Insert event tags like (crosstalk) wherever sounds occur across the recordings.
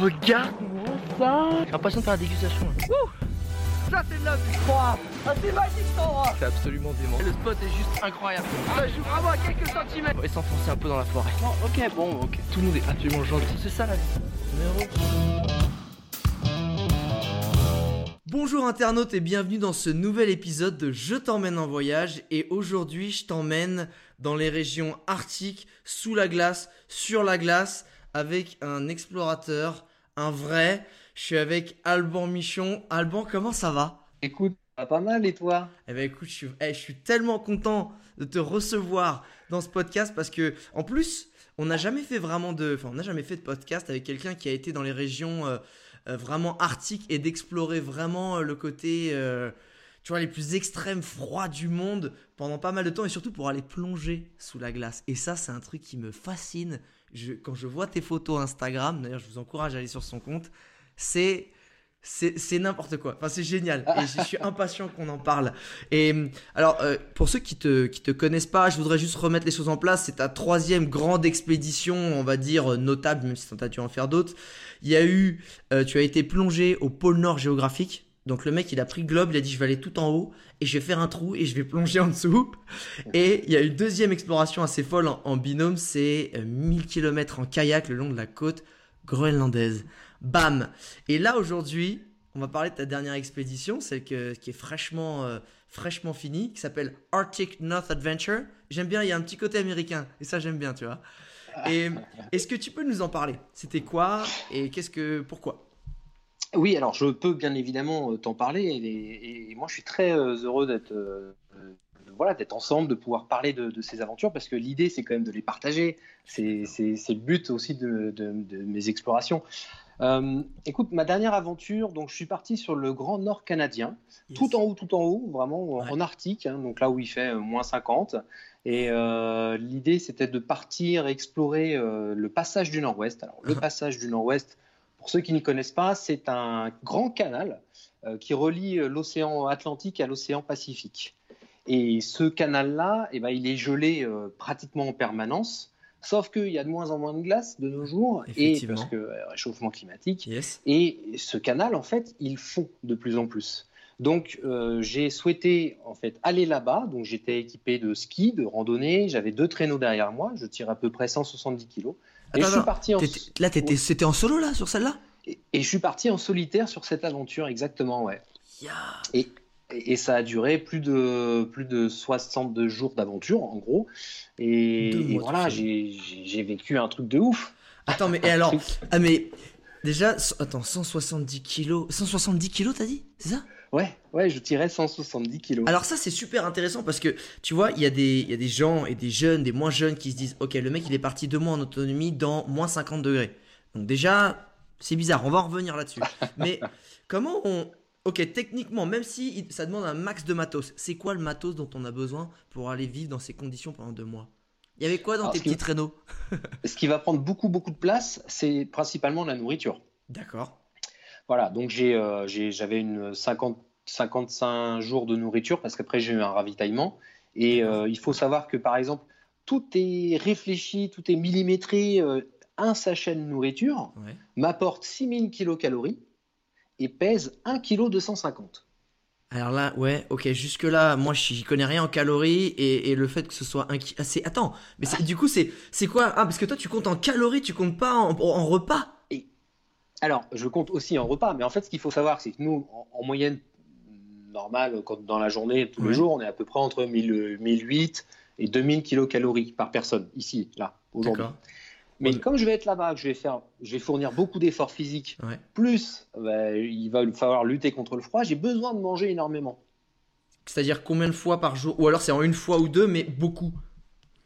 regarde-moi ça J'ai l'impression de faire la dégustation. Ça c'est de la vie Ah c'est magique cet endroit C'est absolument dément. Le spot est juste incroyable. Ça joue vraiment à quelques centimètres On va s'enfoncer un peu dans la forêt. ok, bon, ok. Tout le monde est absolument gentil. C'est ça la vie. Bonjour internautes et bienvenue dans ce nouvel épisode de Je t'emmène en voyage et aujourd'hui je t'emmène dans les régions arctiques, sous la glace, sur la glace, avec un explorateur, un vrai. Je suis avec Alban Michon. Alban, comment ça va? Écoute, pas mal et toi? Eh ben écoute, je suis, eh, je suis tellement content de te recevoir dans ce podcast parce que en plus, on n'a jamais fait vraiment de, enfin, on n'a jamais fait de podcast avec quelqu'un qui a été dans les régions euh, euh, vraiment arctiques et d'explorer vraiment euh, le côté, tu vois, les plus extrêmes froids du monde pendant pas mal de temps et surtout pour aller plonger sous la glace. Et ça, c'est un truc qui me fascine. Quand je vois tes photos Instagram, d'ailleurs, je vous encourage à aller sur son compte. C'est c'est n'importe quoi. Enfin, c'est génial. Et je suis impatient qu'on en parle. Et alors, euh, pour ceux qui te, qui te connaissent pas, je voudrais juste remettre les choses en place. C'est ta troisième grande expédition, on va dire, euh, notable, même si t'as dû en faire d'autres. Il y a eu, euh, tu as été plongé au pôle Nord géographique. Donc le mec, il a pris globe, il a dit je vais aller tout en haut et je vais faire un trou et je vais plonger en dessous. Et il y a une deuxième exploration assez folle en, binôme, c'est euh, 1000 km en kayak le long de la côte groenlandaise. Bam Et là aujourd'hui, on va parler de ta dernière expédition, celle qui est fraîchement, euh, fraîchement finie, qui s'appelle Arctic North Adventure. J'aime bien, il y a un petit côté américain et ça j'aime bien, tu vois. Et est-ce que tu peux nous en parler? C'était quoi? Et qu'est-ce que, pourquoi? Oui, alors je peux bien évidemment euh, t'en parler et, et moi je suis très euh, heureux d'être euh, voilà, d'être ensemble, de pouvoir parler de, de ces aventures parce que l'idée c'est quand même de les partager. C'est le but aussi de, de- de mes explorations. Euh, écoute, ma dernière aventure, donc je suis parti sur le Grand Nord canadien, tout en haut, tout en haut, vraiment en- Ouais. en Arctique, hein, donc là où il fait euh, moins 50. Et euh, l'idée, c'était de partir explorer le passage du Nord-Ouest. Alors, le (laughs) passage du Nord-Ouest, pour ceux qui ne connaissent pas, c'est un grand canal euh, qui relie euh, l'océan Atlantique à l'océan Pacifique. Et ce canal-là, eh ben, il est gelé euh, pratiquement en permanence, sauf qu'il y a de moins en moins de glace de nos jours, et parce que réchauffement climatique. Yes. Et ce canal, en fait, il fond de plus en plus. Donc, euh, j'ai souhaité en fait aller là-bas. Donc, j'étais équipé de ski, de randonnée. J'avais deux traîneaux derrière moi. Je tire à peu près 170 kilos. Et je suis parti en Là, t'étais- c'était en solo là, sur celle-là? Et, et je suis parti en solitaire sur cette aventure, exactement, ouais. Et, et ça a duré plus de plus de 62 jours d'aventure, en gros. Et, et voilà, j'ai j'ai- vécu un truc de ouf. Attends, mais et alors (laughs) Ah, mais déjà, attends, 170 kilos. 170 kilos, t'as dit? C'est ça? Ouais, ouais, je tirais 170 kilos. Alors, ça, c'est super intéressant parce que tu vois, il y, a des- il y a des gens et des jeunes, des moins jeunes qui se disent Ok, le mec, il est parti deux mois en autonomie dans moins 50 degrés. Donc, déjà, c'est bizarre, on va en revenir là-dessus. (laughs) mais comment on. Ok, techniquement, même si ça demande un max de matos, c'est quoi le matos dont on a besoin pour aller vivre dans ces conditions pendant deux mois? Il y avait quoi dans Alors, tes qui- petits traîneaux? (laughs) Ce qui va prendre beaucoup, beaucoup de place, c'est principalement la nourriture. D'accord. Voilà, donc j'ai, euh, j'avais une 50, 55 jours de nourriture parce qu'après j'ai eu un ravitaillement. Et euh, il faut savoir que par exemple, tout est réfléchi, tout est millimétré. euh, un sachet de nourriture Ouais. m'apporte 6000 kilocalories et pèse 1 kg 250. Alors là, ouais, ok, jusque-là, moi, j'y connais rien en calories et, et le fait que ce soit un... Ah. Attends, mais du coup, c'est, c'est quoi? Ah, parce que toi, tu comptes en calories, tu comptes pas en, en repas? Alors, je compte aussi en repas, mais en fait, ce qu'il faut savoir, c'est que nous, en, en moyenne normale, quand dans la journée, tous Ouais. les jours, on est à peu près entre 1000, 1008 et 2000 kilocalories par personne, ici, là, aujourd'hui. Mais Ouais. comme je vais être là-bas, que je vais faire, je vais fournir beaucoup d'efforts physiques, Ouais. plus bah, il va falloir lutter contre le froid, j'ai besoin de manger énormément. C'est-à-dire combien de fois par jour Ou alors c'est en une fois ou deux, mais beaucoup.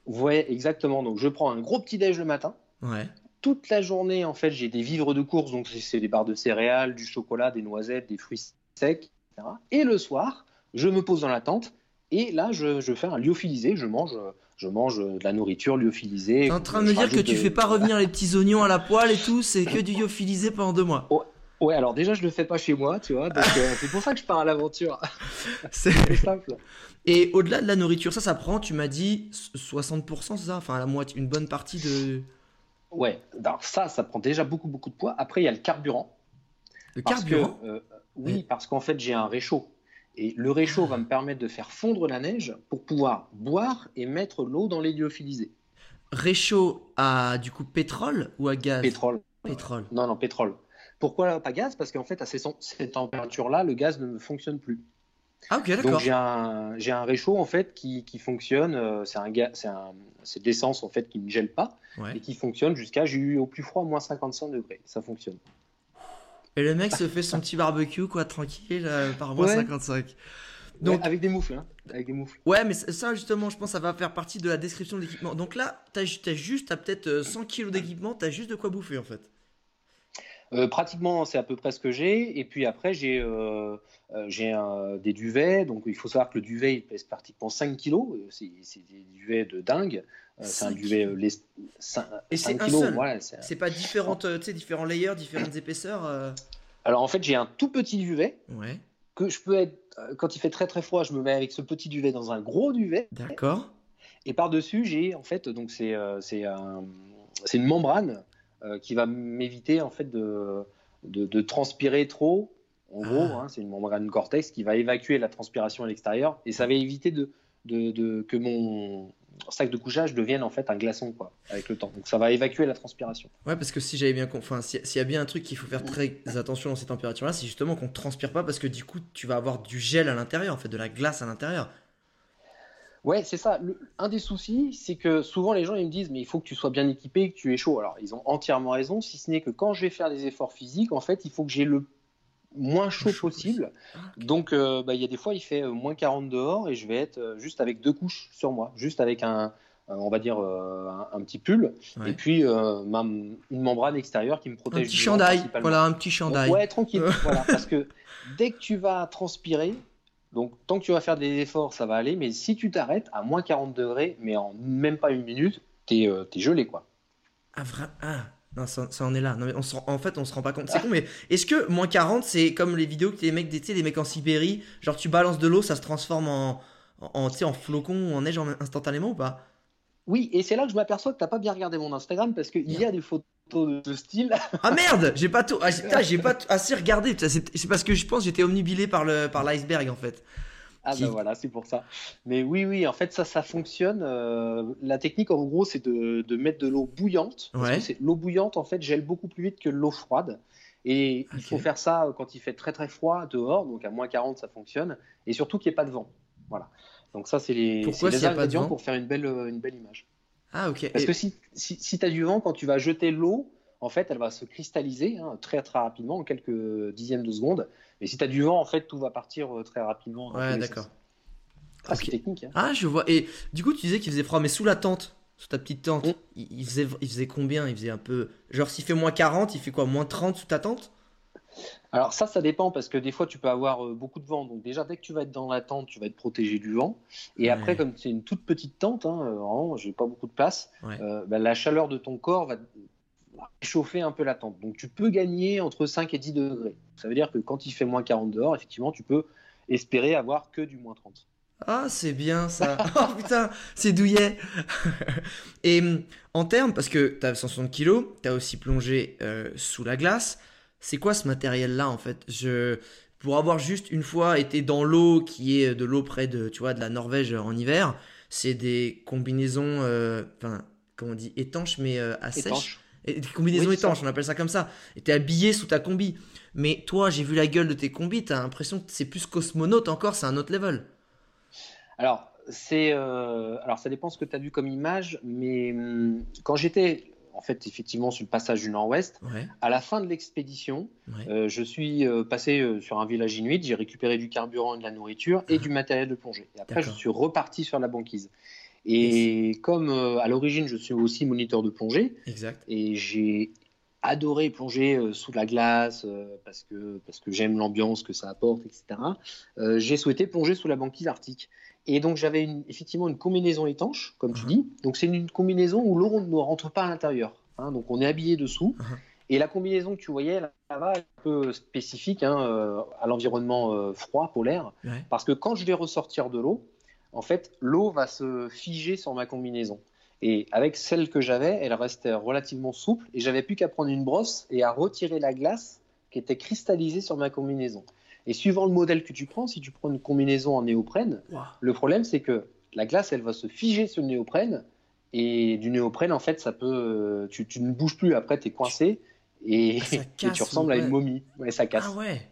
Vous voyez exactement. Donc, je prends un gros petit déj le matin. Ouais. Toute la journée, en fait, j'ai des vivres de course, donc c'est- des barres de céréales, du chocolat, des noisettes, des fruits secs, etc. Et le soir, je me pose dans la tente et là, je, je fais un lyophilisé. Je mange, je mange de la nourriture lyophilisée. T'es en train de me dire que tu de- fais pas revenir les petits oignons à la poêle et tout, c'est que du lyophilisé pendant deux mois. Ouais, alors déjà, je le fais pas chez moi, tu vois. Donc, euh, c'est pour ça que je pars à l'aventure. (laughs) C'est- C'est simple. Et au-delà de la nourriture, ça, ça prend, tu m'as dit 60%, c'est ça? Enfin, la moitié, une bonne partie de. Ouais, alors ça, ça prend déjà beaucoup, beaucoup de poids. Après, il y a le carburant. Le Parce carburant? que, euh, oui, parce qu'en fait, j'ai un réchaud. Et le réchaud va me permettre de faire fondre la neige pour pouvoir boire et mettre l'eau dans les lyophilisés. Réchaud à du coup pétrole ou à gaz? Pétrole. Pétrole. Non, non, pétrole. Pourquoi pas gaz? Parce qu'en fait, à ces, ces températures-là, le gaz ne fonctionne plus. Ah Donc j'ai un, j'ai un réchaud en fait qui, qui fonctionne. euh, C'est un c'est un- c'est de l'essence en fait qui ne gèle pas Ouais. et qui fonctionne jusqu'à j'ai eu au plus froid moins 55 degrés. Ça fonctionne. Et le mec se fait son petit barbecue quoi tranquille euh, par moins Ouais. 55. Donc avec des moufles, hein, avec des moufles. ouais mais ça justement je pense ça va faire partie de la description de l'équipement. Donc là t'as t'as juste t'as peut-être euh, 100 kilos d'équipement t'as juste de quoi bouffer en fait. Euh, pratiquement, c'est à peu près ce que j'ai. Et puis après, j'ai euh, euh, des duvets. Donc il faut savoir que le duvet il pèse pratiquement 5 kilos. Euh, C'est des duvets de dingue. C'est un 5 duvet les- cin- Et 5 c'est un seul voilà, c'est- pas différentes tu sais différents layers différentes épaisseurs. euh, Alors en fait, j'ai un tout petit duvet Ouais que je peux être. Quand il fait très très froid, je me mets avec ce petit duvet dans un gros duvet. d'accord. Et par-dessus, j'ai en fait, donc c'est c'est un- c'est une membrane qui va m'éviter en fait de, de, de transpirer trop. En gros, Ah. hein, c'est une membrane cortex qui va évacuer la transpiration à l'extérieur et ça va éviter de, de, que mon sac de couchage devienne en fait un glaçon quoi, avec le temps. Donc ça va évacuer la transpiration. Ouais, parce que si j'avais bien enfin, si- s'il y a bien un truc qu'il faut faire très attention dans ces températures-là, c'est justement qu'on ne transpire pas parce que du coup, tu vas avoir du gel à l'intérieur, en fait, de la glace à l'intérieur. Ouais, c'est ça. Le- un des soucis, c'est que souvent les gens ils me disent mais il faut que tu sois bien équipé, que tu es chaud. Alors ils ont entièrement raison, si ce n'est que quand je vais faire des efforts physiques, en fait, il faut que j'ai le moins chaud possible. Donc euh, bah, il y a des fois il fait euh, moins 40 dehors et je vais être euh, juste avec deux couches sur moi, juste avec un, on va dire euh, un, un petit pull Ouais. et puis euh, ma- une membrane extérieure qui me Un protège. petit du vent chandail, voilà, un petit Donc, chandail. ouais, tranquille. (laughs) voilà, parce que dès que tu vas transpirer, donc tant que tu vas faire des efforts, ça va aller. Mais si tu t'arrêtes à moins 40 degrés, mais en même pas une minute, t'es euh, gelé quoi. Ah, vrai Ah, non, ça, ça en est là. Non, mais on se rend- en fait, on se rend pas compte. C'est con, mais est-ce que moins 40, c'est comme les vidéos que les mecs, tu sais, les mecs en Sibérie, genre tu balances de l'eau, ça se transforme en, en, en, en flocon ou en neige en- instantanément ou pas? Oui, et c'est là que je m'aperçois que t'as pas bien regardé mon Instagram parce qu'il y a des photos de ce style. Ah merde, j'ai pas tout, ah, j'ai- pas tout- assez regardé. Putain, C'est parce que je pense que j'étais omnibilé par le par l'iceberg en fait. Ah Qui- ben voilà, c'est pour ça. Mais oui, oui, en fait ça, ça fonctionne. Euh, la technique en gros, c'est de, de mettre de l'eau bouillante. Ouais. l'eau bouillante en fait gèle beaucoup plus vite que l'eau froide. Et il faut faire ça quand il fait très très froid dehors, donc à moins 40 ça fonctionne. Et surtout qu'il n'y ait pas de vent. Voilà. Donc ça, c'est les, Pourquoi les ingrédients pour faire une belle, euh, une belle image. Ah ok. Parce Et- que si, si, si tu as du vent, quand tu vas jeter l'eau, en fait, elle va se cristalliser hein, très très rapidement, en quelques dixièmes de seconde. Mais si tu as du vent, en fait, tout va partir euh, très rapidement. Ouais, d'accord. Ah, c'est technique. hein. Ah, je vois. Et du coup, tu disais qu'il faisait froid, mais sous la tente, sous ta petite tente, Mm. il, il faisait, il faisait combien? Il faisait un peu. Genre, s'il fait moins 40, il fait quoi? Moins 30 sous ta tente? Alors ça, ça dépend parce que des fois, tu peux avoir euh, beaucoup de vent. Donc déjà, dès que tu vas être dans la tente, tu vas être protégé du vent. Et Ouais. après, comme c'est une toute petite tente, hein, euh, vraiment, j'ai pas beaucoup de place, Ouais. euh, bah, la chaleur de ton corps va chauffer un peu la tente. Donc tu peux gagner entre 5 et 10 degrés. Ça veut dire que quand il fait moins 40 dehors, effectivement, tu peux espérer avoir que du moins 30. Ah, c'est bien ça. (laughs) oh putain, c'est douillet. (laughs) Et hum, en termes, parce que t'as 160 kilos, t'as aussi plongé euh, sous la glace. C'est quoi ce matériel-là en fait? Je pour avoir juste une fois été dans l'eau qui est de l'eau près de tu vois de la Norvège en hiver, c'est des combinaisons, euh, enfin comment on dit étanches mais euh, à sèche. Et des combinaisons Oui, étanches, on appelle ça comme ça. Et t'es habillé sous ta combi. Mais toi, j'ai vu la gueule de tes combis, t'as l'impression que c'est plus cosmonaute encore, c'est un autre level. Alors, c'est, euh, alors, ça dépend ce que tu as vu comme image, mais hum, quand j'étais, en fait, effectivement, sur le passage du Nord-Ouest, Ouais, à la fin de l'expédition, ouais. euh, je suis euh, passé euh, sur un village inuit, j'ai récupéré du carburant et de la nourriture et du matériel de plongée. Et après, je suis reparti sur la banquise. Et comme à l'origine, je suis aussi moniteur de plongée, Exact. et j'ai adoré plonger sous la glace parce que, parce que j'aime l'ambiance que ça apporte, etc. J'ai souhaité plonger sous la banquise arctique. Et donc j'avais une- effectivement une combinaison étanche, comme tu dis. Donc c'est une combinaison où l'eau ne rentre pas à l'intérieur. hein. donc on est habillé dessous. Et la combinaison que tu voyais là-bas est un peu spécifique hein, euh, à l'environnement euh, froid, polaire. Ouais. Parce que quand je vais ressortir de l'eau, en fait, l'eau va se figer sur ma combinaison. Et avec celle que j'avais, elle restait relativement souple et j'avais plus qu'à prendre une brosse et à retirer la glace qui était cristallisée sur ma combinaison. Et suivant le modèle que tu prends, si tu prends une combinaison en néoprène, Wow. le problème c'est que la glace, elle va se figer sur le néoprène et du néoprène, en fait, ça peut, euh, tu, tu ne bouges plus. Après, tu es coincé et, Ah, (laughs) et tu ressembles à une momie. Ouais, ça casse. Ah ouais.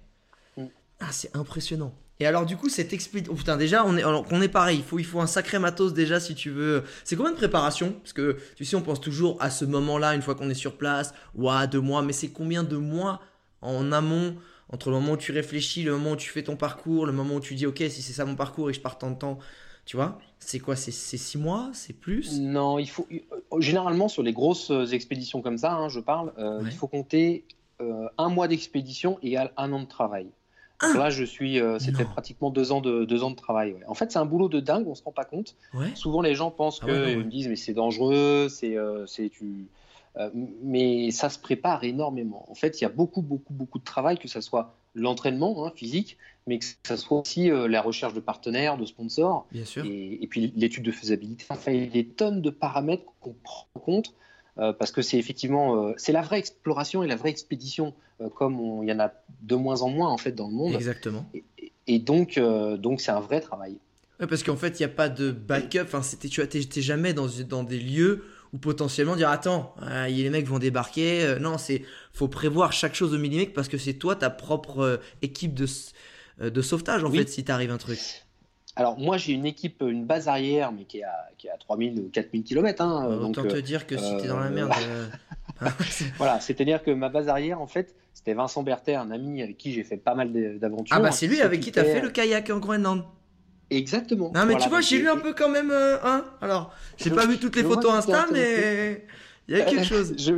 Mm. Ah, c'est impressionnant. Et alors du coup, cette expédition... Oh putain, déjà, on est, alors, on est pareil. Il faut, il faut un sacré matos déjà si tu veux. C'est combien de préparation Parce que tu sais, on pense toujours à ce moment-là, une fois qu'on est sur place, ou à deux mois. Mais c'est combien de mois en amont? Entre le moment où tu réfléchis, le moment où tu fais ton parcours, le moment où tu dis, ok, si c'est ça mon parcours et je pars tant de temps, tu vois C'est quoi C'est six mois C'est plus? Non, il faut euh, généralement sur les grosses euh, expéditions comme ça, hein, je parle, euh, Ouais. il faut compter euh, un mois d'expédition et un an de travail. Un là, je suis, euh, c'était pratiquement deux ans de deux ans de travail. ouais. En fait, c'est un boulot de dingue, on se rend pas compte. Ouais. Souvent, les gens pensent Ah que ouais, ils me disent mais c'est dangereux, c'est euh, c'est tu. Euh, mais ça se prépare énormément. En fait, il y a beaucoup, beaucoup, beaucoup de travail, que ce soit l'entraînement hein, physique, mais que ce soit aussi euh, la recherche de partenaires, de sponsors, Bien sûr. et, et puis l'étude de faisabilité. Enfin, il y a des tonnes de paramètres qu'on prend en compte euh, parce que c'est effectivement euh, c'est la vraie exploration et la vraie expédition, comme il y en a de moins en moins en fait dans le monde. Exactement. Et, et donc donc c'est un vrai travail. Ouais, parce qu'en fait, il n'y a pas de backup. Enfin, c'était, tu vois, jamais dans, dans des lieux où potentiellement dire Attends, euh, les mecs vont débarquer. Euh, non, c'est faut prévoir chaque chose au millimètre parce que c'est toi, ta propre euh, équipe de, euh, de sauvetage, en Oui. fait, si t'arrive un truc. Alors moi j'ai une équipe, une base arrière, mais qui est à, qui est à 3000 ou 4000 km. Hein, Euh, donc Autant te dire que si t'es dans la merde. (laughs) (laughs) voilà, c'est-à-dire que ma base arrière en fait c'était Vincent Berthet, un ami avec qui j'ai fait pas mal d'aventures. ah, bah, c'est lui avec qui t'as fait le kayak en Groenland. Exactement. Non, mais Voilà, tu vois, j'ai lu un peu quand même. euh, hein Alors, j'ai pas vu toutes les photos Insta, mais il y a quelque (laughs) chose. je,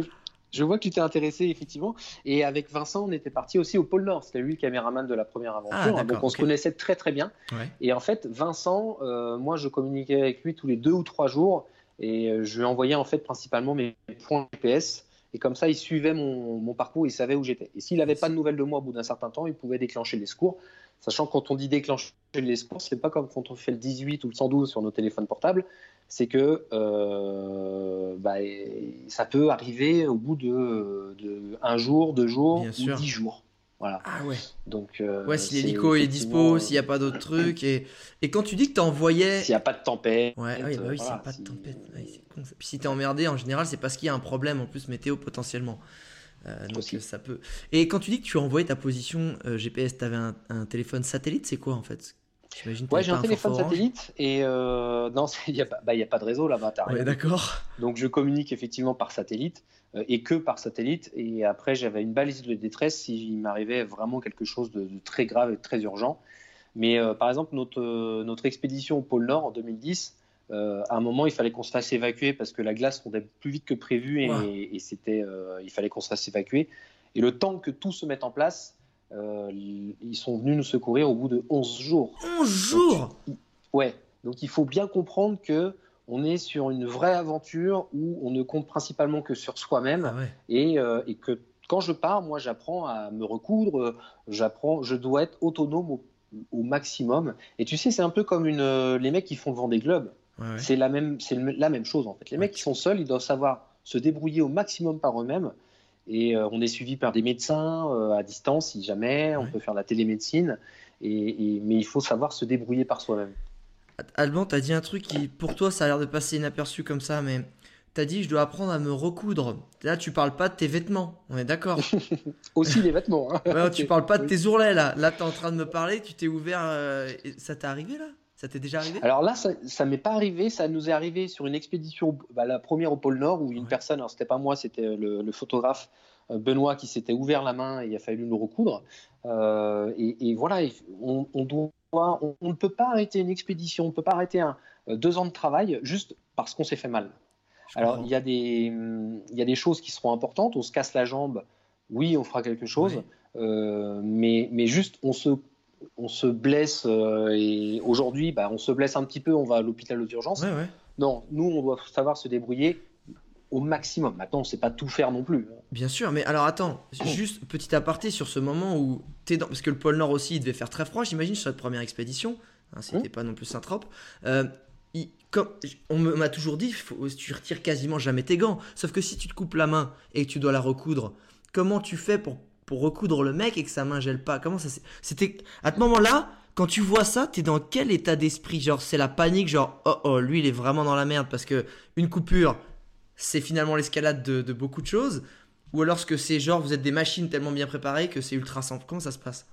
je vois que tu t'es intéressé effectivement. Et avec Vincent, on était parti aussi au pôle Nord. C'était lui le caméraman de la première aventure. Ah, d'accord, donc on se connaissait très très bien. Ouais. Et en fait, Vincent, euh, moi je communiquais avec lui tous les deux ou trois jours. Et euh, je lui envoyais en fait principalement mes points GPS. Et comme ça, il suivait mon, mon parcours, il savait où j'étais. Et s'il n'avait pas de nouvelles de moi au bout d'un certain temps, il pouvait déclencher les secours. Sachant que quand on dit déclencher les secours, c'est pas comme quand on fait le 18 ou le 112 sur nos téléphones portables. C'est que euh, bah, ça peut arriver au bout de, de un jour, deux jours Bien ou sûr. dix jours. Voilà. Ah ouais. Donc, euh, Ouais, si l'hélico est effectivement, dispo, s'il n'y a pas d'autres trucs. Et, et quand tu dis que t'envoyais. S'il n'y a pas de tempête. Ouais, ah oui, bah oui, euh, s'il n'y a pas de tempête. Ouais, con. Puis si t'es emmerdé, en général, c'est parce qu'il y a un problème en plus météo potentiellement. Euh, donc Aussi. ça peut. Et quand tu dis que tu as envoyé ta position euh, GPS, t'avais un, un téléphone satellite, c'est quoi en fait? Ouais, j'ai un téléphone satellite et euh, non, il n'y a, pas- bah, a pas de réseau là-bas. t'as Ouais, d'accord. Donc je communique effectivement par satellite et que par satellite. Et après, j'avais une balise de détresse s'il m'arrivait vraiment quelque chose de, de très grave et de très urgent. Mais par exemple, notre, notre expédition au pôle Nord en 2010, euh, à un moment, il fallait qu'on se fasse évacuer parce que la glace fondait plus vite que prévu et, Wow. et c'était, euh, il fallait qu'on se fasse évacuer. Et le temps que tout se mette en place, euh, ils sont venus nous secourir au bout de 11 jours. 11 jours Ouais, donc il faut bien comprendre que on est sur une vraie aventure où on ne compte principalement que sur soi-même Ah ouais. et, et que quand je pars, moi j'apprends à me recoudre, j'apprends, je dois être autonome au, au maximum. Et tu sais, c'est un peu comme une, les mecs qui font le Vendée Globe. Ouais, ouais. C'est la même, c'est la même chose en fait. Les mecs qui sont seuls, ils doivent savoir se débrouiller au maximum par eux-mêmes. Et euh, on est suivi par des médecins euh, à distance si jamais. On peut faire de la télémédecine. Et, et- mais il faut savoir se débrouiller par soi-même. Alban, t'as dit un truc qui, pour toi, ça a l'air de passer inaperçu comme ça, mais t'as dit je dois apprendre à me recoudre. Là, tu parles pas de tes vêtements, on est d'accord. (laughs) Aussi les vêtements. hein. Ouais, tu (laughs) parles pas de tes ourlets là. Là, t'es en train de me parler, tu t'es ouvert. euh, Ça t'est arrivé là? Ça t'est déjà arrivé? Alors là, ça, ça m'est pas arrivé. Ça nous est arrivé sur une expédition, bah, la première au pôle Nord, où une Ouais. personne, alors c'était pas moi, c'était le, le photographe euh, Benoît qui s'était ouvert la main et il a fallu nous recoudre. Euh, et, et voilà, il- on, on doit, on, ne peut pas arrêter une expédition, on ne peut pas arrêter un, euh, deux ans de travail juste parce qu'on s'est fait mal. Je Alors il y a des, il y a des choses qui seront importantes. On se casse la jambe, oui, on fera quelque chose. Euh, mais juste on se on se blesse euh, et aujourd'hui, bah, on se blesse un petit peu, on va à l'hôpital aux urgences. Ouais, ouais. Non, nous, on doit savoir se débrouiller au maximum. Maintenant, on ne sait pas tout faire non plus. Bien sûr, mais alors attends, juste petit aparté sur ce moment où t'es dans. Parce que le pôle Nord aussi, il devait faire très froid, j'imagine, sur cette première expédition. Hein, C'était Mmh. pas non plus Saint-Trope. Euh, il- comme, on m'a toujours dit, faut- tu retires quasiment jamais tes gants. Sauf que si tu te coupes la main et que tu dois la recoudre, comment tu fais pour, pour recoudre le mec et que sa main gèle pas Comment ça C'était à ce moment-là, quand tu vois ça, t'es dans quel état d'esprit? Genre, c'est la panique, genre, oh oh, lui il est vraiment dans la merde parce que une coupure, c'est finalement l'escalade de, de beaucoup de choses. Ou alors, ce que c'est genre, vous êtes des machines tellement bien préparées que c'est ultra simple. Comment ça se passe?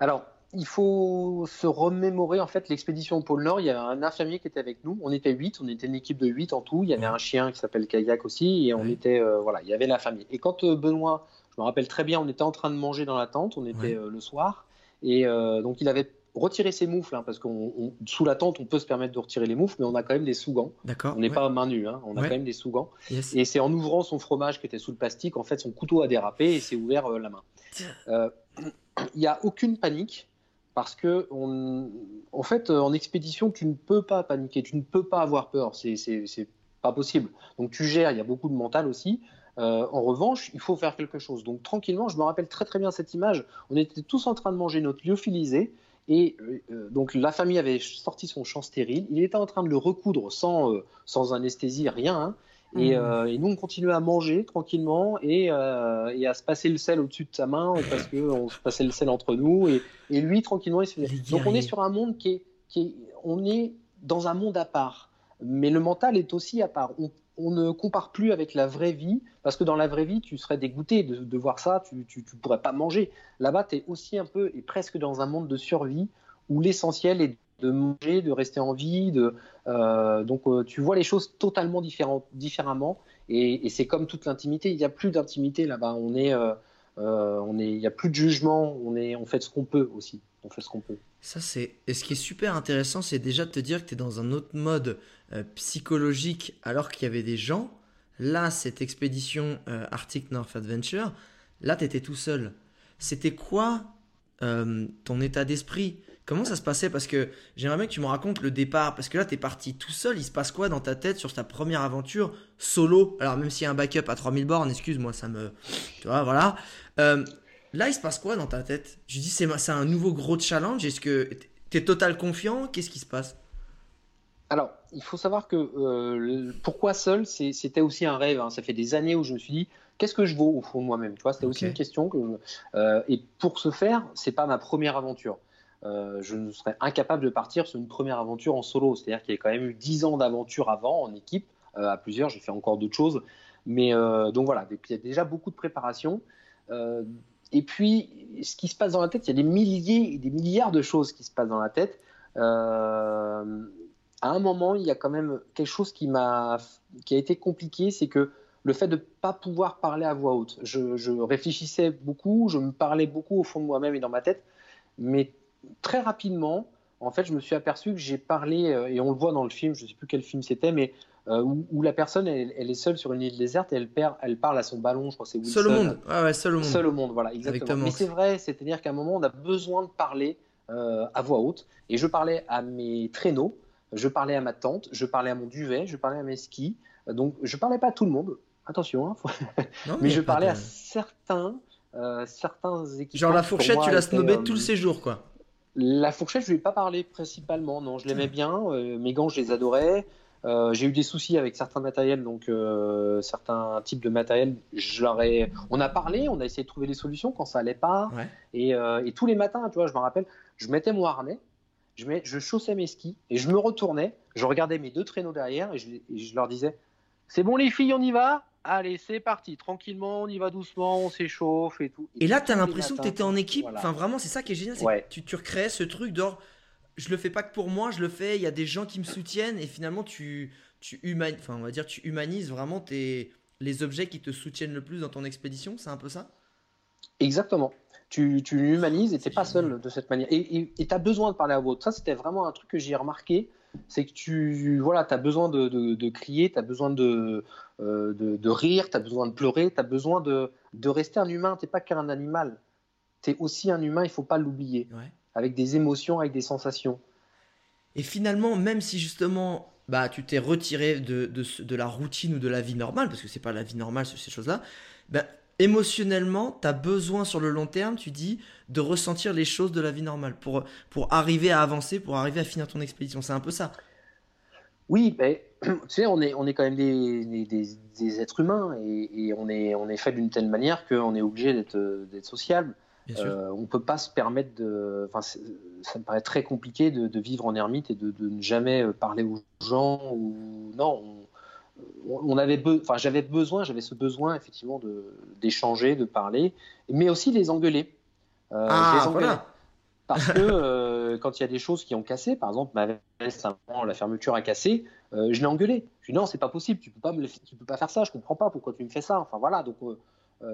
Alors, il faut se remémorer en fait l'expédition au pôle Nord. Il y avait un infirmier qui était avec nous. On était 8, on était une équipe de 8 en tout. Il y avait un chien qui s'appelle Kayak aussi, et on était euh, voilà, il y avait l'infirmier. Et quand euh, Benoît, je me rappelle très bien, on était en train de manger dans la tente. On était Ouais. euh, le soir, et euh, donc il avait retiré ses moufles hein, parce qu'on on- sous la tente on peut se permettre de retirer les moufles, mais on a quand même des sous-gants. D'accord On n'est ouais, pas à main nue, hein, on a Ouais. quand même des sous-gants. yes. Et c'est en ouvrant son fromage qui était sous le plastique, en fait, son couteau a dérapé et s'est ouvert euh, la main. (clears throat) Il n'y a aucune panique parce que, on, en fait, en expédition, tu ne peux pas paniquer, tu ne peux pas avoir peur. C'est pas possible. Donc tu gères. Il y a beaucoup de mental aussi. Euh, en revanche, il faut faire quelque chose. Donc tranquillement, je me rappelle très très bien cette image. On était tous en train de manger notre lyophilisé. Et euh, donc la famille avait sorti son champ stérile. Il était en train de le recoudre sans, euh, sans anesthésie, rien. hein. Et, euh, et nous, on continuait à manger tranquillement et, euh, et à se passer le sel au-dessus de sa main parce qu'on se passait le sel entre nous. Et, et lui, tranquillement, il se faisait. Donc on est sur un monde qui est, qui est. On est dans un monde à part. Mais le mental est aussi à part. On, on ne compare plus avec la vraie vie parce que dans la vraie vie, tu serais dégoûté de, voir ça, tu ne pourrais pas manger. Là-bas, tu es aussi un peu et presque dans un monde de survie où l'essentiel est de manger, de rester en vie. De, euh, donc euh, tu vois les choses totalement différemment. Et, c'est comme toute l'intimité. Il n'y a plus d'intimité là-bas. On est, euh, on est, il n'y a plus de jugement. On est, on fait ce qu'on peut aussi. On fait ce qu'on peut. Ça, c'est. Et ce qui est super intéressant, c'est déjà de te dire que tu es dans un autre mode euh, psychologique alors qu'il y avait des gens. Là, cette expédition euh, Arctic North Adventure, là, tu étais tout seul. C'était quoi euh, ton état d'esprit? Comment ça se passait? Parce que j'aimerais bien que tu me racontes le départ. Parce que là, tu es parti tout seul. Il se passe quoi dans ta tête sur ta première aventure solo? Alors, même s'il y a un backup à 3000 bornes, excuse-moi, ça me. Tu vois, voilà. Là, il se passe quoi dans ta tête? Je dis, c'est un nouveau gros challenge. Est-ce que t'es total confiant? Qu'est-ce qui se passe? Alors, il faut savoir que euh, pourquoi seul, c'était aussi un rêve. hein. Ça fait des années où je me suis dit, qu'est-ce que je vaux au fond de moi-même? Tu vois, c'était aussi une question que. je- euh, et pour ce faire, c'est pas ma première aventure. Euh, je serais incapable de partir sur une première aventure en solo. C'est-à-dire qu'il y a quand même eu 10 ans d'aventure avant en équipe, euh, à plusieurs. J'ai fait encore d'autres choses. Mais euh, donc voilà, donc il y a déjà beaucoup de préparation. Et puis, ce qui se passe dans la tête, il y a des milliers et des milliards de choses qui se passent dans la tête. Euh, à un moment, il y a quand même quelque chose qui m'a, qui a été compliqué, c'est que le fait de ne pas pouvoir parler à voix haute. Je, je réfléchissais beaucoup, je me parlais beaucoup au fond de moi-même et dans ma tête, mais très rapidement, en fait, je me suis aperçu que j'ai parlé, euh, et on le voit dans le film, je ne sais plus quel film c'était, mais euh, où, où la personne, elle, elle est seule sur une île déserte et elle, perd, elle parle à son ballon, je crois que c'est Wilson. Seul au monde. Ouais, ouais, seul au monde. Seul au monde, voilà, exactement. Mais c'est vrai, c'est-à-dire qu'à un moment, on a besoin de parler euh, à voix haute. Et je parlais à mes traîneaux, je parlais à ma tante, je parlais à mon duvet, je parlais à mes skis. Donc, je parlais pas à tout le monde. Attention, hein, faut- (laughs) Non, mais je parlais de- à certains, euh, certains équipements. Genre la fourchette, moi, tu l'as étaient, snobé euh, tout le séjour, quoi. La fourchette, je lui ai pas parlé principalement. Non, je l'aimais bien. euh, mes gants, je les adorais. Euh, j'ai eu des soucis avec certains matériels, donc euh, certains types de matériel. Je leur ai- On a parlé, on a essayé de trouver des solutions quand ça allait pas. Ouais. Et, euh, et tous les matins, tu vois, je me rappelle, je mettais mon harnais, je, mets, je chaussais mes skis et je me retournais, je regardais mes deux traîneaux derrière et je, et je leur disais C'est bon, les filles, on y va? Allez, c'est parti, tranquillement, on y va doucement, on s'échauffe et tout. Et là, t'as tous les l'impression que matins, t'étais en équipe. voilà. Enfin, vraiment, c'est ça qui est génial. c'est Ouais. que tu, tu recrées ce truc d'or. Je le fais pas que pour moi, je le fais. Il y a des gens qui me soutiennent et finalement, tu, tu humanises. Enfin, on va dire, tu humanises vraiment tes les objets qui te soutiennent le plus dans ton expédition. C'est un peu ça? Exactement. Tu, tu l'humanises et n'es pas génial. seul de cette manière. Et tu as besoin de parler à voix haute. Ça, c'était vraiment un truc que j'ai remarqué. C'est que tu voilà, as besoin de, de- de crier, tu as besoin de, euh, de, de rire, tu as besoin de pleurer, tu as besoin de, de rester un humain. Tu n'es pas qu'un animal. Tu es aussi un humain, il faut pas l'oublier. Ouais. Avec des émotions, avec des sensations. Et finalement, même si justement, bah, tu t'es retiré de, de, la routine ou de la vie normale, parce que c'est pas la vie normale, ce- ces choses-là, ben, émotionnellement, tu as besoin sur le long terme, tu dis, de ressentir les choses de la vie normale pour, pour arriver à avancer, pour arriver à finir ton expédition. C'est un peu ça. Oui, mais (clears throat) tu sais, on est, on est quand même des, des, des- des êtres humains et, et on, est, on est fait d'une telle manière qu'on est obligé d'être d'être sociable. Euh, on peut pas se permettre de. Enfin, ça me paraît très compliqué de, de vivre en ermite et de, de ne jamais euh, parler aux gens ou non. On, on avait, be- enfin, j'avais besoin, j'avais ce besoin effectivement d'échanger, de parler, mais aussi les engueuler. Euh, ah, les voilà. Parce (laughs) que euh, quand il y a des choses qui ont cassé, par exemple ma veste, la fermeture a cassé, je l'ai engueulé. Je lui ai dit non, c'est pas possible, tu peux pas me le- tu peux pas faire ça, je comprends pas pourquoi tu me fais ça. Enfin voilà, donc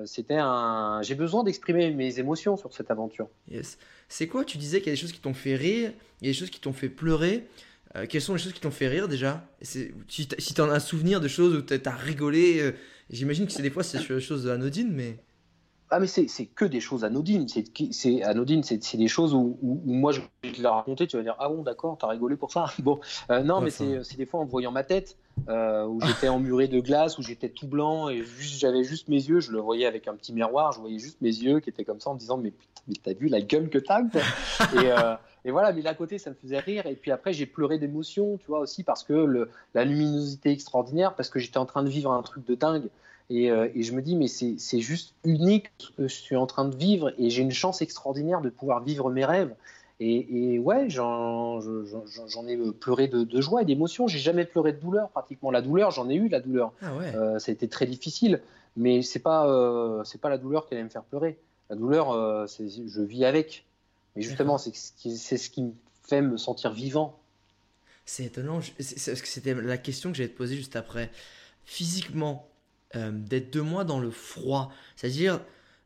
c'était un, j'ai besoin d'exprimer mes émotions sur cette aventure. Yes. C'est quoi Tu disais qu'il y a des choses qui t'ont fait rire, il y a des choses qui t'ont fait pleurer. Euh, quelles sont les choses qui t'ont fait rire déjà? Si t'en as un souvenir de choses où t'as t'as rigolé, euh, j'imagine que c'est des fois c'est des choses anodines, mais. Ah mais c'est que des choses anodines, c'est c'est anodine, c'est c'est des choses où, où- où moi je vais te la raconter, tu vas dire ah bon d'accord, t'as rigolé pour ça. (laughs) Bon, euh, non mais enfin. c'est des fois en voyant ma tête euh, où j'étais emmuré de glace, où j'étais tout blanc et j'avais juste mes yeux, je le voyais avec un petit miroir, je voyais juste mes yeux qui étaient comme ça en me disant mais putain mais t'as vu la gueule que t'as (laughs) et, euh, et voilà, mais à côté ça me faisait rire et puis après j'ai pleuré d'émotion, tu vois aussi parce que le, la luminosité extraordinaire, parce que j'étais en train de vivre un truc de dingue. Et, euh, et je me dis, mais c'est juste unique ce que je suis en train de vivre et j'ai une chance extraordinaire de pouvoir vivre mes rêves. Et, et ouais, j'en ai pleuré de, de joie et d'émotion. J'ai jamais pleuré de douleur pratiquement. La douleur, j'en ai eu la douleur. Ah ouais. Euh, ça a été très difficile, mais c'est pas euh, c'est pas la douleur qui allait me faire pleurer. La douleur, je vis avec. Mais justement, c'est ce qui me fait me sentir vivant. C'est étonnant, parce que c'était la question que j'allais te poser juste après. Physiquement, euh, d'être deux mois dans le froid, c'est-à-dire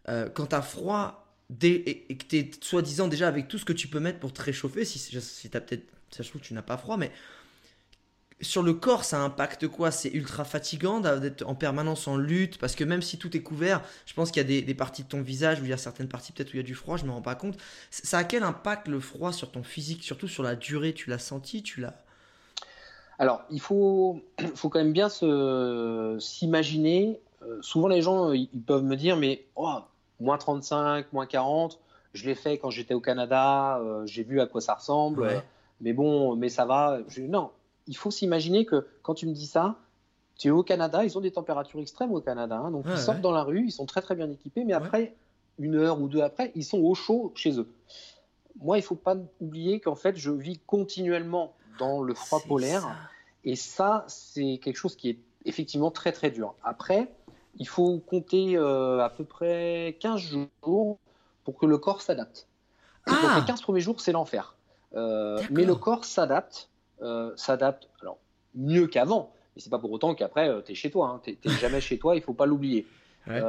euh, quand t'as froid et, et que t'es soi-disant déjà avec tout ce que tu peux mettre pour te réchauffer, si, t'as peut-être, ça se trouve que tu n'as pas froid, mais sur le corps, ça impacte quoi? C'est ultra fatigant d'être en permanence en lutte, parce que même si tout est couvert, je pense qu'il y a des, parties de ton visage où il y a certaines parties peut-être où il y a du froid, je me rends pas compte. Ça a quel impact le froid sur ton physique, surtout sur la durée Tu l'as senti Tu l'as Alors, il faut, (clears throat) faut quand même bien s'imaginer. euh, souvent, les gens, ils peuvent me dire, mais oh, moins 35, moins 40, je l'ai fait quand j'étais au Canada, euh, j'ai vu à quoi ça ressemble, Ouais. mais bon, mais ça va. Je- non, il faut s'imaginer que quand tu me dis ça, tu es au Canada, ils ont des températures extrêmes au Canada, hein, donc Ouais, ils sortent ouais. dans la rue, ils sont très très bien équipés, mais après, une heure ou deux après, ils sont au chaud chez eux. Moi, il faut pas oublier qu'en fait, je vis continuellement dans le froid polaire. ça. Et ça, c'est quelque chose qui est effectivement très très dur. Après, il faut compter euh, à peu près 15 jours pour que le corps s'adapte. Ah les 15 premiers jours, c'est l'enfer. Euh, mais le corps s'adapte, euh, s'adapte alors mieux qu'avant. Mais c'est pas pour autant qu'après tu es chez toi. Hein. T'es t'es jamais chez toi, il faut pas l'oublier. Ouais.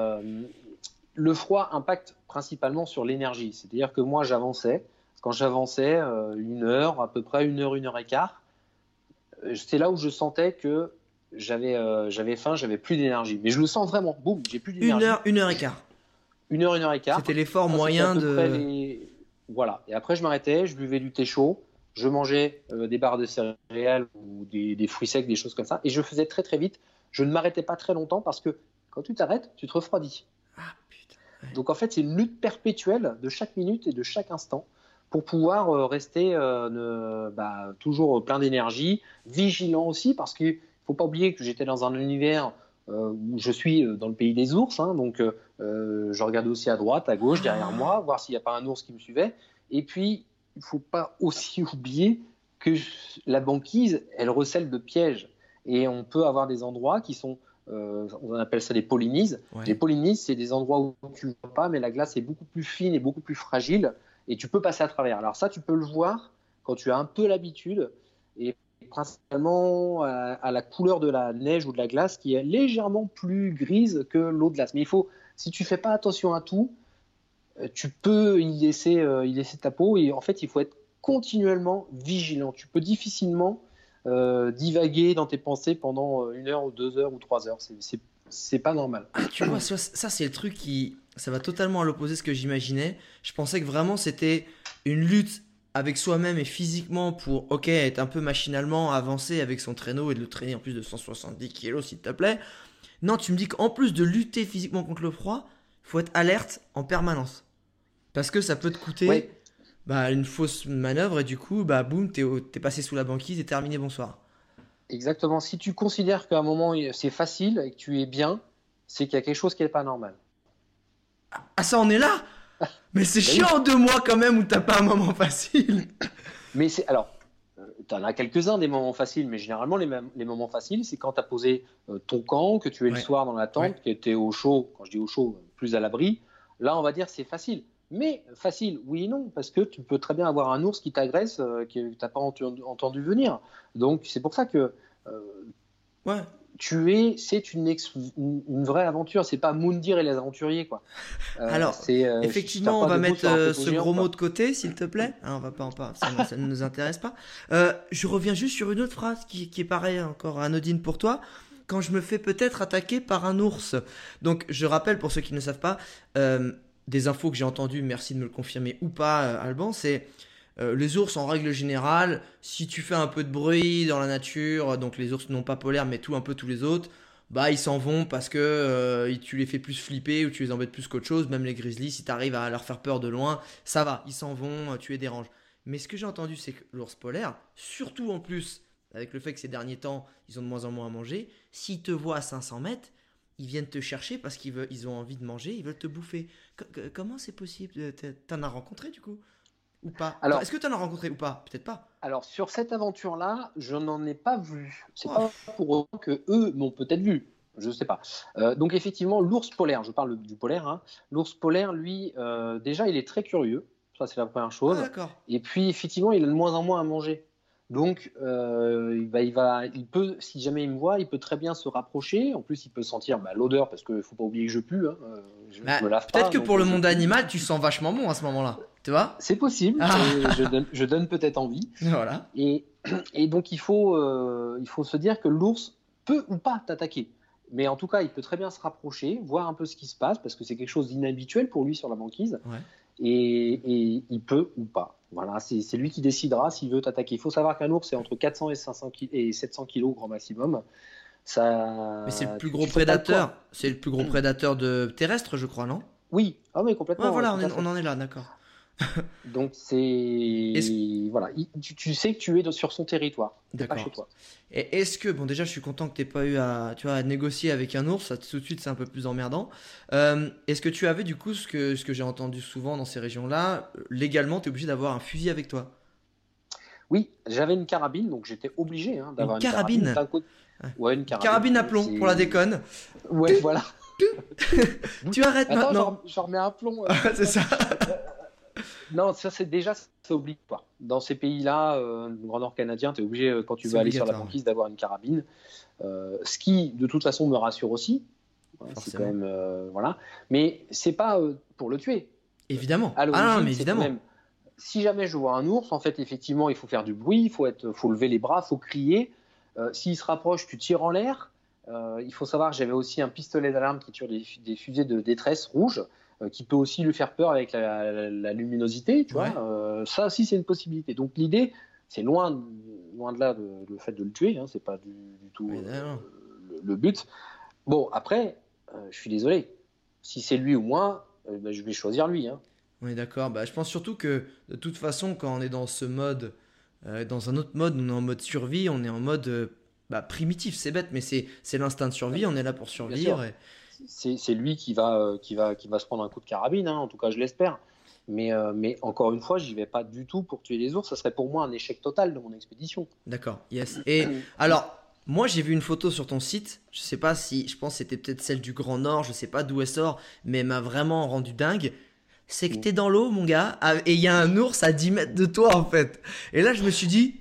Le froid impacte principalement sur l'énergie. C'est-à-dire que moi, j'avançais. Quand j'avançais euh, une heure, à peu près une heure, une heure et quart, euh, c'est là où je sentais que j'avais euh, j'avais faim, j'avais plus d'énergie. Mais je le sens vraiment. Boum, j'ai plus Une d'énergie. heure, une heure et quart. Une heure, une heure et quart. C'était l'effort moyen de. les- Voilà. Et après, je m'arrêtais, je buvais du thé chaud, je mangeais euh, des barres de céréales ou des, des fruits secs, des choses comme ça. Et je faisais très très vite. Je ne m'arrêtais pas très longtemps parce que quand tu t'arrêtes, tu te refroidis. Ah putain. Donc en fait, c'est une lutte perpétuelle de chaque minute et de chaque instant pour pouvoir euh, rester euh, ne- bah, toujours plein d'énergie, vigilant aussi parce qu'il faut pas oublier que j'étais dans un univers euh, où je suis dans le pays des ours, hein, donc je regardais aussi à droite, à gauche, derrière moi, voir s'il n'y a pas un ours qui me suivait. Et puis, il faut pas aussi (laughs) oublier que la banquise, elle recèle de pièges. Et on peut avoir des endroits qui sont, euh, on appelle ça des polynises. Ouais. Les polynises, c'est des endroits où tu ne vois pas, mais la glace est beaucoup plus fine et beaucoup plus fragile, et tu peux passer à travers. Alors ça, tu peux le voir quand tu as un peu l'habitude, et principalement à, la couleur de la neige ou de la glace, qui est légèrement plus grise que l'eau de glace. Mais il faut, si tu fais pas attention à tout, euh, tu peux y laisser, euh, y laisser ta peau, et en fait, il faut être continuellement vigilant. Tu peux difficilement euh, divaguer dans tes pensées pendant une heure ou deux heures ou trois heures. C'est- pas normal. Ah, tu vois, ça, c'est le truc qui. Ça va totalement à l'opposé de ce que j'imaginais. Je pensais que vraiment c'était une lutte avec soi-même et physiquement pour, ok, être un peu machinalement avancer avec son traîneau et de le traîner en plus de 170 kilos, s'il te plaît. Non, tu me dis qu'en plus de lutter physiquement contre le froid, il faut être alerte en permanence. Parce que ça peut te coûter Ouais. bah, une fausse manœuvre et du coup, bah boum, t'es passé sous la banquise et terminé, bonsoir. Exactement. Si tu considères qu'à un moment c'est facile et que tu es bien, c'est qu'il y a quelque chose qui n'est pas normal. Ah, ça en est là (laughs) Mais c'est Ben chiant deux mois quand même où t'as pas un moment facile. (coughs) Mais c'est alors, tu en as quelques-uns des moments faciles, mais généralement les, moments faciles, c'est quand tu as posé euh, ton camp, que tu es Ouais. le soir dans la tente, Ouais. que tu es au chaud, quand je dis au chaud, plus à l'abri. Là, on va dire c'est facile. Mais facile, oui et non, parce que tu peux très bien avoir un ours qui t'agresse, euh, que tu n'as pas entendu, entendu venir. Donc c'est pour ça que euh, Ouais. Tu es, c'est une, ex- une, une vraie aventure. C'est pas Moundir et les aventuriers, quoi. Euh, Alors, euh, Effectivement, on pas va mettre euh, ce gros mot de côté, s'il te plaît. Hein, on va pas en parler, ça, ne- ça ne nous intéresse pas. Je reviens juste sur une autre phrase qui, qui est pareil, encore anodine pour toi. Quand je me fais peut-être attaquer par un ours. Donc, je rappelle pour ceux qui ne savent pas, des infos que j'ai entendues, merci de me le confirmer ou pas, Alban, c'est euh, les ours en règle générale, si tu fais un peu de bruit dans la nature, donc les ours non pas polaires, mais tout un peu tous les autres, bah ils s'en vont parce que euh, tu les fais plus flipper ou tu les embêtes plus qu'autre chose. Même les grizzlies, si tu arrives à leur faire peur de loin, ça va, ils s'en vont, euh, tu les déranges. Mais ce que j'ai entendu, c'est que l'ours polaire, surtout en plus avec le fait que ces derniers temps, ils ont de moins en moins à manger, s'ils te voient à 500 mètres, ils viennent te chercher parce qu'ils ils ont envie de manger, ils veulent te bouffer. Co- co- comment c'est possible T'en as rencontré du coup? Ou pas Alors- Est-ce que t'en as rencontré ou pas? Peut-être pas. Alors sur cette aventure-là, je n'en ai pas vu. C'est Oh. pas pour autant que eux m'ont peut-être vu. Je sais pas. Euh, donc effectivement, l'ours polaire, je parle du polaire. hein. L'ours polaire, lui, euh, déjà, il est très curieux. Ça, c'est la première Ah, chose. D'accord. Et puis effectivement, il a de moins en moins à manger. Donc, euh, il, va, il, va, il peut, si jamais il me voit, il peut très bien se rapprocher. En plus, il peut sentir bah, l'odeur parce qu'il faut pas oublier que je pue. hein. Je, Bah, je me lave pas. Peut-être que donc pour le monde animal, tu sens vachement bon à ce moment-là. Tu vois C'est possible. Ah. Je donne, peut-être envie. (laughs) Voilà. Et, et donc il faut, euh, il faut se dire que l'ours peut ou pas t'attaquer. Mais en tout cas, il peut très bien se rapprocher, voir un peu ce qui se passe, parce que c'est quelque chose d'inhabituel pour lui sur la banquise. Ouais. Et, et il peut ou pas. Voilà, c'est lui qui décidera s'il veut t'attaquer. Il faut savoir qu'un ours, c'est entre 400 et, 500 ki- et 700 kilos grand maximum. Ça, Mais c'est le plus gros le prédateur. poids. C'est le plus gros prédateur de terrestre, je crois, non? Oui, ah, mais complètement. Ouais, voilà, est- on en est là, d'accord. (laughs) Donc c'est voilà, il- tu, tu sais que tu es sur son territoire, pas D'accord. chez toi. Et est-ce que, bon, déjà, je suis content que tu pas eu à, tu vois, à négocier avec un ours, ça, tout de suite, c'est un peu plus emmerdant. Euh, est-ce que tu avais, du coup, ce que, ce que j'ai entendu souvent dans ces régions-là, euh, légalement, tu es obligé d'avoir un fusil avec toi? Oui, j'avais une carabine, donc j'étais obligé hein, d'avoir Une une, carabine Ouais, une carabine. Carabine à plomb, pour la déconne. Ouais, voilà. (laughs) Tu arrêtes Attends, maintenant. j'en- j'en remets un plomb. euh. (laughs) c'est ça. Non, ça c'est déjà c'est obligatoire. Dans ces pays-là, euh, le Grand Nord canadien, tu es obligé, euh, quand tu veux aller sur la banquise, d'avoir une carabine. Euh, ce qui, de toute façon, me rassure aussi. Ouais, c'est quand même. euh, voilà. Mais c'est pas pour le tuer. Évidemment. À Ah non, mais évidemment. même- si jamais je vois un ours, en fait, effectivement, il faut faire du bruit, il faut, être, faut lever les bras, il faut crier. S'il se rapproche, tu tires en l'air. Il faut savoir que j'avais aussi un pistolet d'alarme qui tire des, des fusées de détresse rouges, qui peut aussi lui faire peur avec la, la- la luminosité. Tu Ouais. vois Euh, ça aussi, c'est une possibilité. Donc l'idée, c'est loin, loin de là de- le fait de le tuer. Hein, c'est pas du, du tout euh, le, le but. Bon, après, euh, je suis désolé. Si c'est lui ou moi, euh, ben, je vais choisir lui. Hein. On est d'accord. Bah, je pense surtout que de toute façon, quand on est dans ce mode, euh, dans un autre mode, on est en mode survie, on est en mode euh, bah, primitif. C'est bête, mais c'est l'instinct de survie. On est là pour survivre. et- c'est lui qui va, euh, qui, va, qui va se prendre un coup de carabine, hein, en tout cas je l'espère. Mais, euh, mais encore une fois, j'y vais pas du tout pour tuer les ours, ça serait pour moi un échec total de mon expédition. D'accord. Yes. Et (coughs) alors, moi, j'ai vu une photo sur ton site. Je sais pas si, je pense que c'était peut-être celle du Grand Nord. Je sais pas d'où elle sort, mais elle m'a vraiment rendu dingue. C'est que Mm. t'es dans l'eau, mon gars, et il y a un ours à 10 mètres de toi, en fait. Et là, je me suis dit,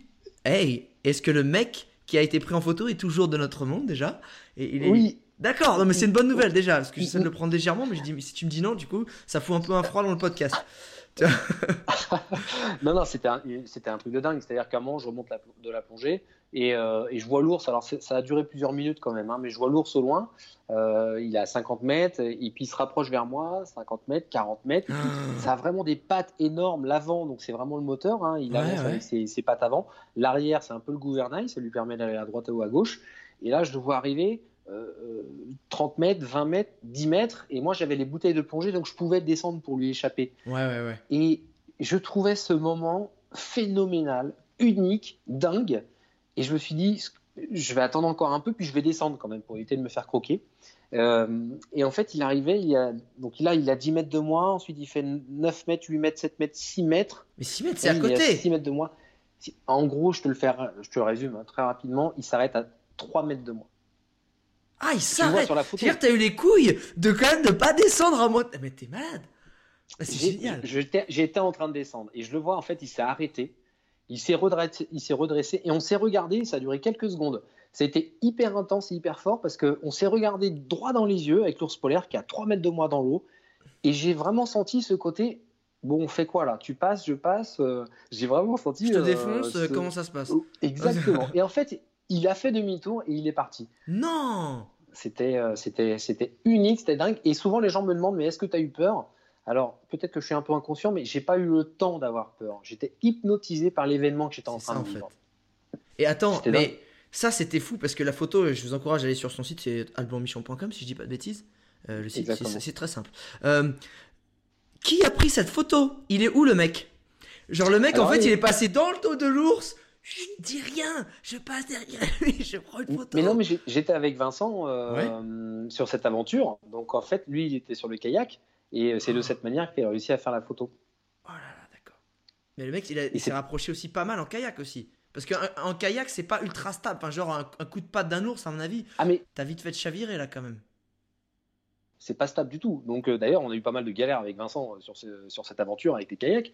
hey, est-ce que le mec qui a été pris en photo est toujours de notre monde déjà? Et il est... Oui, D'accord, non mais c'est une bonne nouvelle déjà, parce que j'essaie de le prendre légèrement, mais je dis, mais si tu me dis non, du coup, ça fout un peu un froid dans le podcast. (laughs) non, non, c'était un, un truc de dingue. C'est-à-dire qu'à un moment, je remonte la- de la plongée et, euh, et je vois l'ours. Alors, ça a duré plusieurs minutes quand même, hein, mais je vois l'ours au loin. Euh, il est à 50 mètres et puis il se rapproche vers moi, 50 mètres, 40 mètres. Puis, ça a vraiment des pattes énormes. L'avant, donc c'est vraiment le moteur. hein, il Ouais, avance ouais. avec ses, ses pattes avant. L'arrière, c'est un peu le gouvernail. Ça lui permet d'aller à droite ou à gauche. Et là, je le vois arriver. Euh, euh, 30 mètres, 20 mètres, 10 mètres, et moi j'avais les bouteilles de plongée, donc je pouvais descendre pour lui échapper. Ouais, ouais, ouais. Et je trouvais ce moment phénoménal, unique, dingue. Et je me suis dit, je vais attendre encore un peu, puis je vais descendre quand même pour éviter de me faire croquer. Euh, et en fait, il arrivait, il a, donc là, il a 10 mètres de moi, ensuite il fait 9 mètres, 8 mètres, 7 mètres, 6 mètres. Mais 6 mètres, c'est à Il côté. 6 mètres de moi. En gros, je te le, fais, je te le résume hein, très rapidement, il s'arrête à 3 mètres de moi. Ah, il s'arrête. C'est-à-dire t'as eu les couilles de quand même de pas descendre à moi. Mais t'es malade. Ah, c'est génial. J'étais en train de descendre et je le vois, en fait, il s'est arrêté, il s'est redressé, il s'est redressé et on s'est regardé, ça a duré quelques secondes. Été hyper intense et hyper fort parce qu'on s'est regardé droit dans les yeux avec l'ours polaire qui est à 3 mètres de moi dans l'eau et j'ai vraiment senti ce côté. Bon, on fait quoi là? Tu passes, je passe. euh, j'ai vraiment senti. Je te euh, défonce, ce- comment ça se passe? Oh, Exactement. (laughs) et en fait, il a fait demi-tour et il est parti. Non C'était euh, c'était c'était unique, c'était dingue. Et souvent, les gens me demandent, mais est-ce que tu as eu peur? Alors, peut-être que je suis un peu inconscient, mais j'ai pas eu le temps d'avoir peur. J'étais hypnotisé par l'événement que j'étais en ça train en de fait. vivre. Et attends, mais dingue. ça c'était fou parce que la photo, je vous encourage à aller sur son site, c'est albummission.com si je dis pas de bêtises. Euh, le site, c'est- très simple. Euh, qui a pris cette photo? Il est où le mec? Genre le mec en fait il est passé dans le dos de l'ours. Je dis rien, je passe derrière lui, je prends une photo. Mais non, mais j'étais avec Vincent euh, sur cette aventure. Donc, en fait, lui, il était sur le kayak. Et c'est de cette manière qu'il a réussi à faire la photo. Oh là là, d'accord. Mais le mec, il, s'est rapproché aussi pas mal en kayak aussi. Parce qu'en en kayak, c'est pas ultra stable. Enfin, genre un, un coup de patte d'un ours, à mon avis, Ah, mais t'as vite fait de chavirer là quand même. c'est pas stable du tout. Donc, euh, d'ailleurs, on a eu pas mal de galères avec Vincent euh, sur, ce- sur cette aventure avec les kayaks.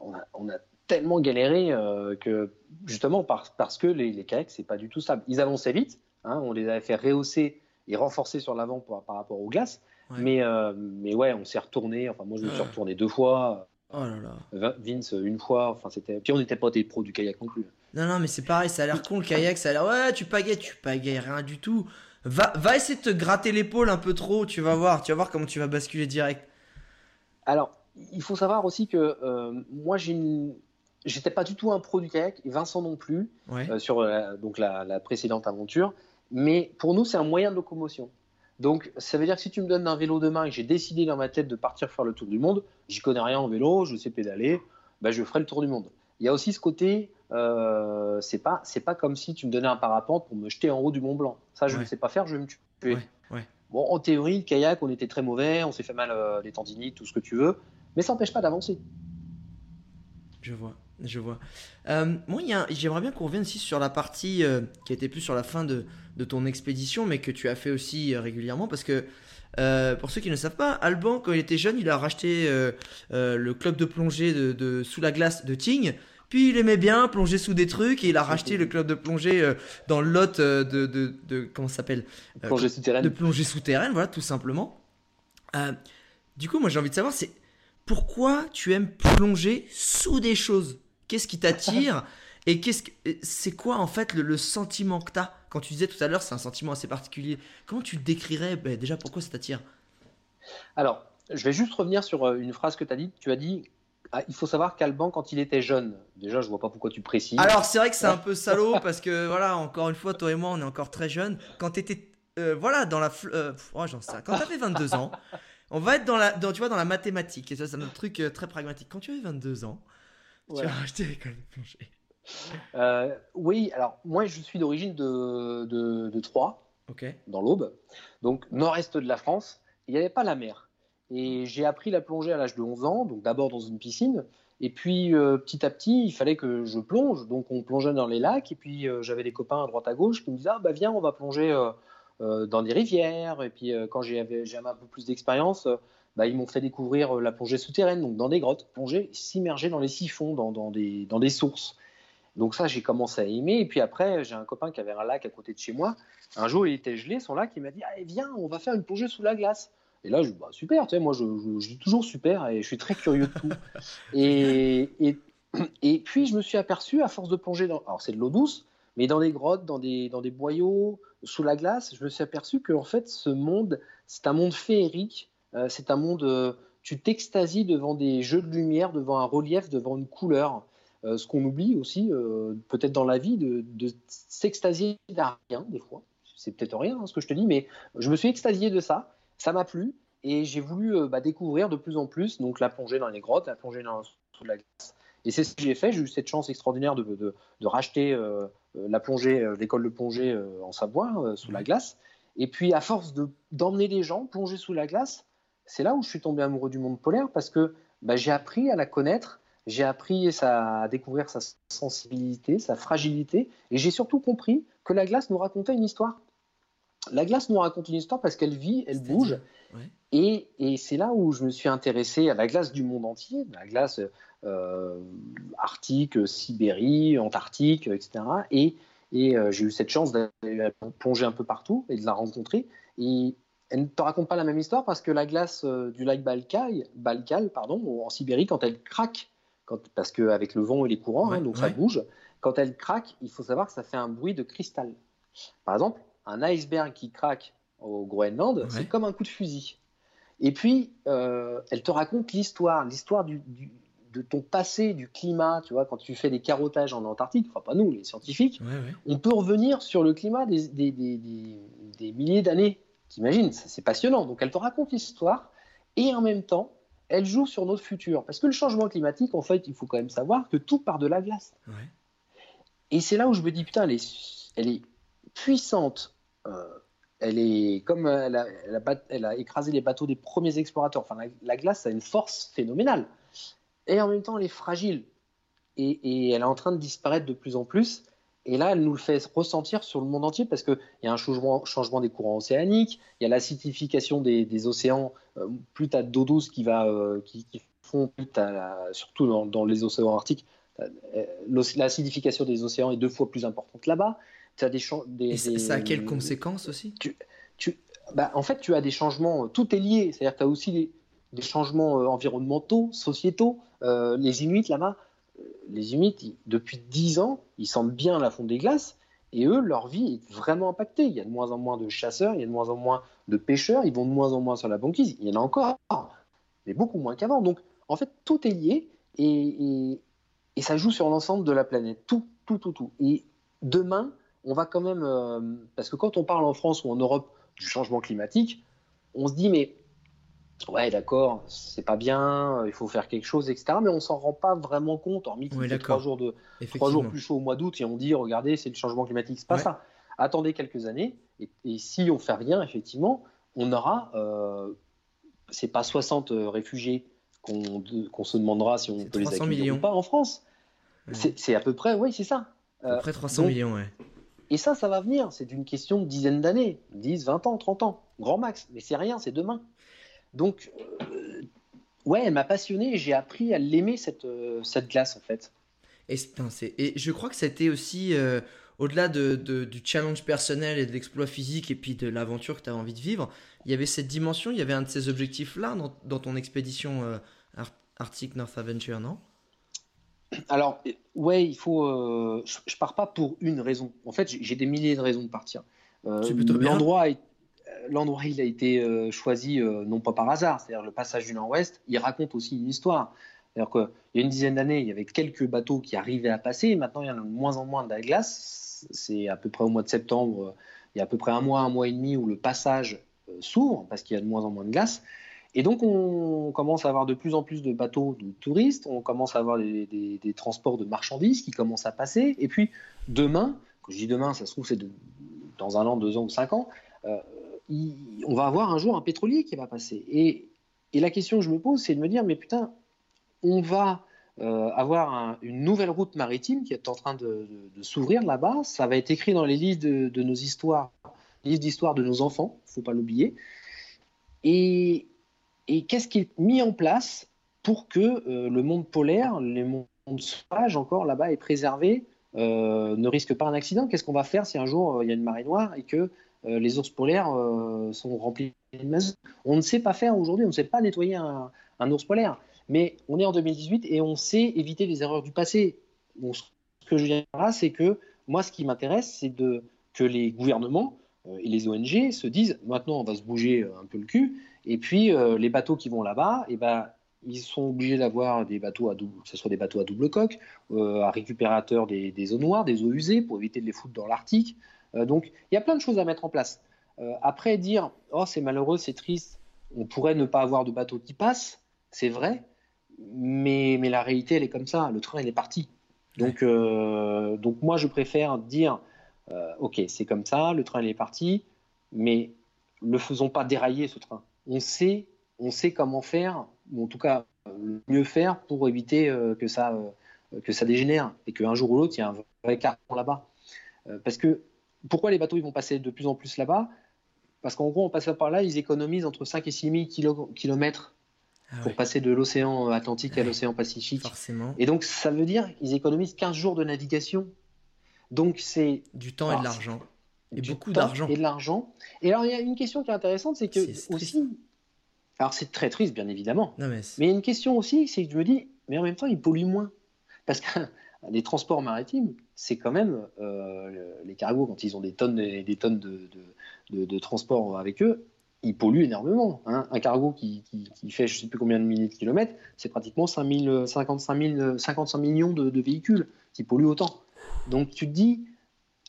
On a, on a tellement galéré euh, que, justement, par- parce que les, les kayaks, c'est pas du tout stable. Ils avançaient vite. hein, on les avait fait rehausser et renforcer sur l'avant par, par rapport aux glaces. Ouais. Mais, euh, mais ouais, on s'est retourné. Enfin, moi, je me suis retourné deux fois. Oh là là. Vin- Vince une fois. Enfin, c'était. Puis on n'était pas des pros du kayak non plus. Non, non, mais c'est pareil, ça a l'air con le kayak, ça a l'air. Ouais, tu pagayes, tu pagayes rien du tout. Va, va essayer de te gratter l'épaule un peu trop, tu vas voir, tu vas voir comment tu vas basculer direct. Alors, il faut savoir aussi que euh, moi, j'ai une... j'étais pas du tout un pro du kayak, et Vincent non plus, Ouais. euh, sur la, donc la, la précédente aventure. Mais pour nous, c'est un moyen de locomotion. Donc, ça veut dire que si tu me donnes un vélo demain et que j'ai décidé dans ma tête de partir faire le tour du monde, j'y connais rien en vélo, je sais pédaler, bah, je ferai le tour du monde. Il y a aussi ce côté, euh, c'est pas, c'est pas comme si tu me donnais un parapente pour me jeter en haut du Mont Blanc. Ça, je Ouais. ne sais pas faire, je vais me tuer. Ouais. Bon, en théorie, le kayak, on était très mauvais, on s'est fait mal euh, les tendinites, tout ce que tu veux, mais ça n'empêche pas d'avancer. Je vois, je vois. Euh, j'aimerais bien qu'on revienne aussi sur la partie euh, qui a été plus sur la fin de, de ton expédition, mais que tu as fait aussi euh, régulièrement, parce que euh, pour ceux qui ne savent pas, Alban, quand il était jeune, il a racheté le club de plongée de, de- sous la glace de Tignes. Puis il aimait bien plonger sous des trucs et il a racheté le club de plongée dans le lot de, de, de- comment s'appelle Plongée souterraine. de plongée souterraine, voilà, tout simplement. Du coup, moi j'ai envie de savoir, c'est pourquoi tu aimes plonger sous des choses? Qu'est-ce qui t'attire Et qu'est-ce que c'est quoi en fait le, le sentiment que t'as? Quand tu disais tout à l'heure, c'est un sentiment assez particulier. Comment tu le décrirais Ben, Déjà, pourquoi ça t'attire? Alors, je vais juste revenir sur euh, une phrase que tu as dit. Tu as dit ah, il faut savoir qu'Alban, quand il était jeune, déjà, je vois pas pourquoi tu précises. Alors, c'est vrai que c'est un peu salaud (laughs) parce que voilà, encore une fois, toi et moi, on est encore très jeunes. Quand t'étais, euh, voilà, dans la, euh, oh, j'en sais. Quand t'avais 22 ans, on va être dans la, dans, tu vois, dans la mathématique. Et ça, c'est un truc euh, très pragmatique. Quand tu avais 22 ans, Ouais. tu as acheté l'école de plongée. Euh, oui, alors moi, je suis d'origine de, de, de Troyes, dans l'Aube, donc nord-est de la France. Il n'y avait pas la mer. Et j'ai appris la plongée à l'âge de 11 ans, donc d'abord dans une piscine. Et puis euh, petit à petit, il fallait que je plonge. Donc on plongeait dans les lacs. Et puis euh, j'avais des copains à droite à gauche qui me disaient Ah bah viens, on va plonger dans des rivières. Et puis quand j'avais j'avais un peu plus d'expérience, bah, ils m'ont fait découvrir euh, la plongée souterraine, donc dans des grottes, plonger, s'immerger dans les siphons, dans, dans, des, dans des sources. Donc ça, j'ai commencé à aimer. Et puis après, j'ai un copain qui avait un lac à côté de chez moi. Un jour, il était gelé, son lac, il m'a dit Allez, viens, on va faire une plongée sous la glace. Et là, je dis bah, super, tu sais, moi, je, je- je dis toujours super et je suis très curieux de tout. (laughs) et, et, et puis, je me suis aperçu, à force de plonger dans. Alors, c'est de l'eau douce, mais dans des grottes, dans des, dans des boyaux, sous la glace, je me suis aperçu que, en fait, ce monde, c'est un monde féerique. Euh, c'est un monde. euh, tu t'extasies devant des jeux de lumière, devant un relief, devant une couleur. Euh, ce qu'on oublie aussi, euh, peut-être dans la vie, de, de s'extasier à rien, des fois. C'est peut-être rien hein, ce que je te dis, mais je me suis extasié de ça. Ça m'a plu et j'ai voulu euh, bah, découvrir de plus en plus donc la plongée dans les grottes, la plongée dans, sous la glace. Et c'est ce que j'ai fait. J'ai eu cette chance extraordinaire de, de, de racheter la plongée, l'école de plongée en Savoie, sous la glace. Et puis, à force d'emmener des gens plonger sous la glace, c'est là où je suis tombé amoureux du monde polaire parce que bah, j'ai appris à la connaître, j'ai appris à découvrir sa sensibilité, sa fragilité, et j'ai surtout compris que la glace nous racontait une histoire. La glace nous raconte une histoire parce qu'elle vit, elle bouge, ouais. et, et c'est là où je me suis intéressé à la glace du monde entier, la glace euh, Arctique, Sibérie, Antarctique, etc. Et, et euh, j'ai eu cette chance d'aller plonger un peu partout et de la rencontrer. Et elle ne te raconte pas la même histoire parce que la glace euh, du lac Baïkal, Baïkal pardon, en Sibérie, quand elle craque, quand, parce qu'avec le vent et les courants, Ouais, hein, donc ouais. ça bouge, quand elle craque, il faut savoir que ça fait un bruit de cristal. Par exemple, un iceberg qui craque au Groenland, Ouais. c'est comme un coup de fusil. Et puis, euh, elle te raconte l'histoire, l'histoire du, du- de ton passé, du climat, tu vois, quand tu fais des carottages en Antarctique, enfin pas nous, les scientifiques, on peut revenir sur le climat des, des- des- des- des milliers d'années. T'imagines, c'est passionnant. Donc elle te raconte l'histoire et en même temps, elle joue sur notre futur. Parce que le changement climatique, en fait, il faut quand même savoir que tout part de la glace. Ouais. Et c'est là où je me dis, putain, elle est, elle est puissante. Euh, elle est comme euh, elle a, elle a bat- elle a écrasé les bateaux des premiers explorateurs. Enfin, la, la glace a une force phénoménale. Et en même temps, elle est fragile. Et, et elle est en train de disparaître de plus en plus. Et là, elle nous le fait ressentir sur le monde entier parce qu'il y a un changement, changement des courants océaniques, il y a l'acidification des, des océans. Euh, plus tu as d'eau douce qui, va, euh, qui, qui fond, plus t'as la- surtout dans, dans les océans arctiques, euh, l'acidification des océans est deux fois plus importante là-bas. As des, des, Et ça, a quelles conséquences aussi? Tu, bah, en fait, tu as des changements, euh, tout est lié. C'est-à-dire que tu as aussi des, des changements environnementaux, sociétaux. Euh, les Inuits, là-bas, les Inuits, depuis 10 ans, ils sentent bien la fonte des glaces. Et eux, leur vie est vraiment impactée. Il y a de moins en moins de chasseurs, il y a de moins en moins de pêcheurs, ils vont de moins en moins sur la banquise. Il y en a encore, mais beaucoup moins qu'avant. Donc, en fait, tout est lié et ça joue sur l'ensemble de la planète. Tout, tout, tout, tout. Et demain, on va quand même. euh, parce que quand on parle en France ou en Europe du changement climatique, on se dit, mais ouais, d'accord, c'est pas bien, il faut faire quelque chose, etc. Mais on s'en rend pas vraiment compte, hormis qu'il fait trois jours, de, trois jours plus chaud au mois d'août et on dit, regardez, c'est le changement climatique. C'est pas Ouais. ça. Attendez quelques années et, et si on fait rien, effectivement, on aura. Euh, c'est pas 60 réfugiés qu'on se demandera si on peut les 300 accueillir millions. ou pas en France. Ouais. C'est à peu près, oui, c'est ça. À peu Euh, près 300 donc- millions, ouais. et ça, ça va venir. C'est une question de dizaines d'années, 10, 20 ans, 30 ans, grand max. Mais c'est rien, c'est demain. Donc, euh, ouais, elle m'a passionné et j'ai appris à l'aimer, cette, euh, cette glace, en fait. Et, et je crois que c'était aussi, euh, au-delà de, de- du challenge personnel et de l'exploit physique et puis de l'aventure que tu avais envie de vivre, il y avait cette dimension, il y avait un de ces objectifs-là dans, dans ton expédition Ar- Arctic North Adventure, non? Alors, ouais, il faut. euh, je, je pars pas pour une raison. En fait, j'ai des milliers de raisons de partir. Euh, C'est plutôt bien. L'endroit, est- l'endroit, il a été euh, choisi euh, non pas par hasard. C'est-à-dire le passage du Nord-Ouest, il raconte aussi une histoire. C'est-à-dire y a une dizaine d'années, il y avait quelques bateaux qui arrivaient à passer. Maintenant, il y en a de moins en moins de la glace. C'est à peu près au mois de septembre. euh, Il y a à peu près un mois, un mois et demi où le passage s'ouvre parce qu'il y a de moins en moins de glace. Et donc, on commence à avoir de plus en plus de bateaux de touristes, on commence à avoir des, transports de marchandises qui commencent à passer. Et puis, demain, quand je dis demain, ça se trouve, c'est dans un an, deux ans ou cinq ans, on va avoir un jour un pétrolier qui va passer. Et, la question que je me pose, c'est de me dire, mais putain, on va euh, avoir un- une nouvelle route maritime qui est en train de, s'ouvrir là-bas. Ça va être écrit dans les livres de, de nos histoires, les livres d'histoire de nos enfants, faut pas l'oublier. Et, qu'est-ce qui est mis en place pour que euh, le monde polaire, les mondes sauvages encore là-bas est préservé, euh, ne risque pas un accident? Qu'est-ce qu'on va faire si un jour il y a une marée noire et que les ours polaires euh, sont remplis de mazout On ne sait pas faire aujourd'hui, on ne sait pas nettoyer un, ours polaire. Mais on est en 2018 et on sait éviter les erreurs du passé. Ce que je là, c'est que moi, ce qui m'intéresse, c'est que les gouvernements euh, et les ONG se disent maintenant, on va se bouger euh, un peu le cul. Et puis, euh, les bateaux qui vont là-bas, eh ben, ils sont obligés d'avoir des bateaux à double, que ce soit des bateaux à double coque, euh, à récupérateur des eaux noires, des eaux usées, pour éviter de les foutre dans l'Arctique. Euh, donc, il y a plein de choses à mettre en place. Euh, après, dire, oh, c'est malheureux, c'est triste, on pourrait ne pas avoir de bateaux qui passent, c'est vrai, mais, mais la réalité, elle est comme ça. Le train, il est parti. Donc, euh, donc moi, je préfère dire, euh, ok, c'est comme ça, le train, il est parti, mais ne faisons pas dérailler ce train. On sait, on sait comment faire, ou en tout cas, mieux faire pour éviter euh, que, ça, que ça dégénère et qu'un jour ou l'autre, il y a un vrai carton là-bas. parce que pourquoi les bateaux ils vont passer de plus en plus là-bas? Parce qu'en gros, en passant par là, ils économisent entre 5 et 6 000 kilomètres ah pour passer de l'océan Atlantique à l'océan Pacifique. Forcément. Et donc, ça veut dire qu'ils économisent 15 jours de navigation. Donc, c'est. Du temps et de l'argent. Et beaucoup d'argent. Et de l'argent. Et alors, il y a une question qui est intéressante, c'est que aussi. Alors, c'est très triste, bien évidemment. mais, il y a une question aussi, c'est que je me dis, mais en même temps, ils polluent moins. Parce que les transports maritimes, c'est quand même euh, les cargos, quand ils ont des tonnes et des tonnes de, de, avec eux, il pollue énormément. Hein. Un cargo qui, fait je ne sais plus combien de milliers de kilomètres, c'est pratiquement 5 55, 55 millions de, véhicules qui polluent autant. Donc tu te dis,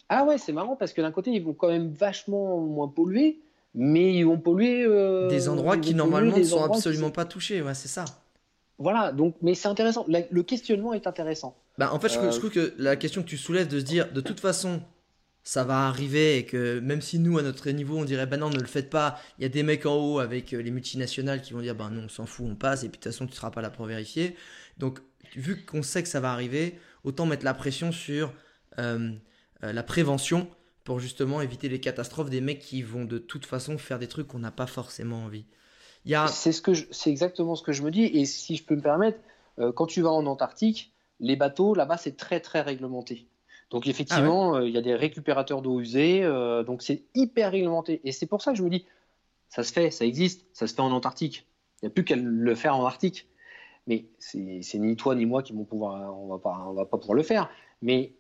ah ouais, c'est marrant parce que d'un côté, ils vont quand même vachement moins polluer, mais ils vont polluer. Euh, des endroits qui normalement ne sont absolument pas touchés, ouais, c'est ça. Voilà, donc, mais c'est intéressant. le questionnement est intéressant. Bah, en fait, je, je, euh, trouve que la question que tu soulèves de se dire, de toute façon, ça va arriver et que même si nous à notre niveau on dirait bah non ne le faites pas il y a des mecs en haut avec euh, les multinationales qui vont dire bah non on s'en fout on passe et puis de toute façon tu seras pas là pour vérifier. Donc vu qu'on sait que ça va arriver autant mettre la pression sur euh, euh, la prévention pour justement éviter les catastrophes des mecs qui vont de toute façon faire des trucs qu'on n'a pas forcément envie. A... c'est ce que c'est exactement ce que je me dis et si je peux me permettre quand tu vas en Antarctique les bateaux là-bas c'est très très réglementé donc effectivement, ah euh, il y a des récupérateurs d'eau usée, euh, donc c'est hyper réglementé. Et c'est pour ça que je me dis, ça se fait, ça existe, ça se fait en Antarctique. Il n'y a plus qu'à le faire en Arctique. Mais c'est ni toi ni moi qui vont pouvoir, on va pas, on va pas pouvoir le faire. Mais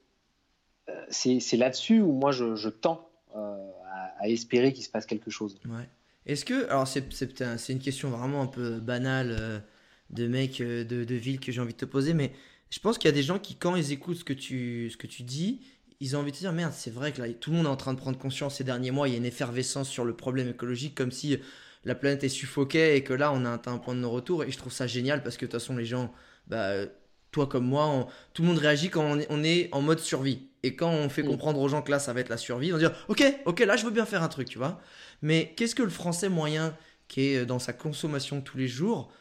euh, c'est là-dessus où moi je, tends à, espérer qu'il se passe quelque chose. Ouais. Est-ce que, alors c'est une question vraiment un peu banale de mec de, de ville que j'ai envie de te poser, mais je pense qu'il y a des gens qui, quand ils écoutent ce que tu, ce que tu dis, ils ont envie de se dire merde, c'est vrai que là, tout le monde est en train de prendre conscience ces derniers mois, il y a une effervescence sur le problème écologique, comme si la planète est suffoquée et que là, on a atteint un point de non-retour. Et je trouve ça génial parce que de toute façon, les gens, bah, toi comme moi, tout le monde réagit quand on est, en mode survie. Et quand on fait mm. comprendre aux gens que là, ça va être la survie, ils vont dire ok, ok, là, je veux bien faire un truc, tu vois. Mais qu'est-ce que le français moyen, qui est dans sa consommation tous les jours,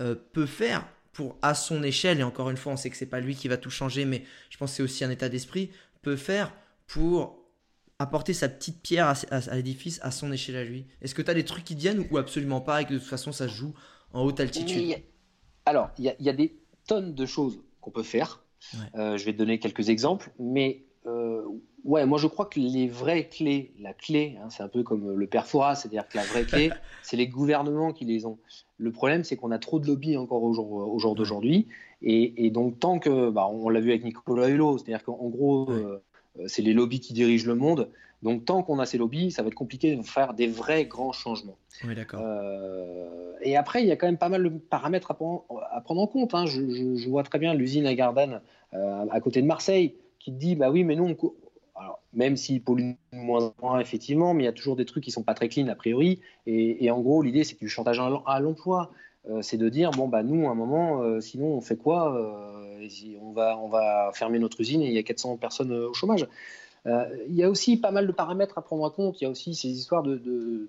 euh, peut faire pour à son échelle, et encore une fois, on sait que c'est pas lui qui va tout changer, mais je pense que c'est aussi un état d'esprit, peut faire pour apporter sa petite pierre à, l'édifice à son échelle à lui. Est-ce que tu as des trucs qui viennent ou absolument pas et que de toute façon ça se joue en haute altitude? Alors, il y, a des tonnes de choses qu'on peut faire. Euh, je vais te donner quelques exemples, mais ouais, moi je crois que les vraies clés, la clé, hein, c'est un peu comme le père Fora, c'est-à-dire que la vraie clé, (laughs) c'est les gouvernements qui les ont. Le problème, c'est qu'on a trop de lobbies encore au jour, au jour d'aujourd'hui. Et, donc, tant que, bah, on l'a vu avec Nicolas Hulot, c'est-à-dire qu'en gros, euh, c'est les lobbies qui dirigent le monde. Donc, tant qu'on a ces lobbies, ça va être compliqué de faire des vrais grands changements. Oui, d'accord. Euh, et après, il y a quand même pas mal de paramètres à, prendre en compte. Hein. Je, vois très bien l'usine à Gardanne, euh, à côté de Marseille, qui dit bah oui, mais nous, on, même s'il pollue moins, moins, effectivement, mais il y a toujours des trucs qui sont pas très clean a priori. Et, en gros, l'idée, c'est du chantage à l'emploi. Euh, c'est de dire, bon, bah, nous, à un moment, euh, sinon, on fait quoi euh, on, va, on va fermer notre usine et il y a 400 personnes au chômage. il y a aussi pas mal de paramètres à prendre en compte. Il y a aussi ces histoires de,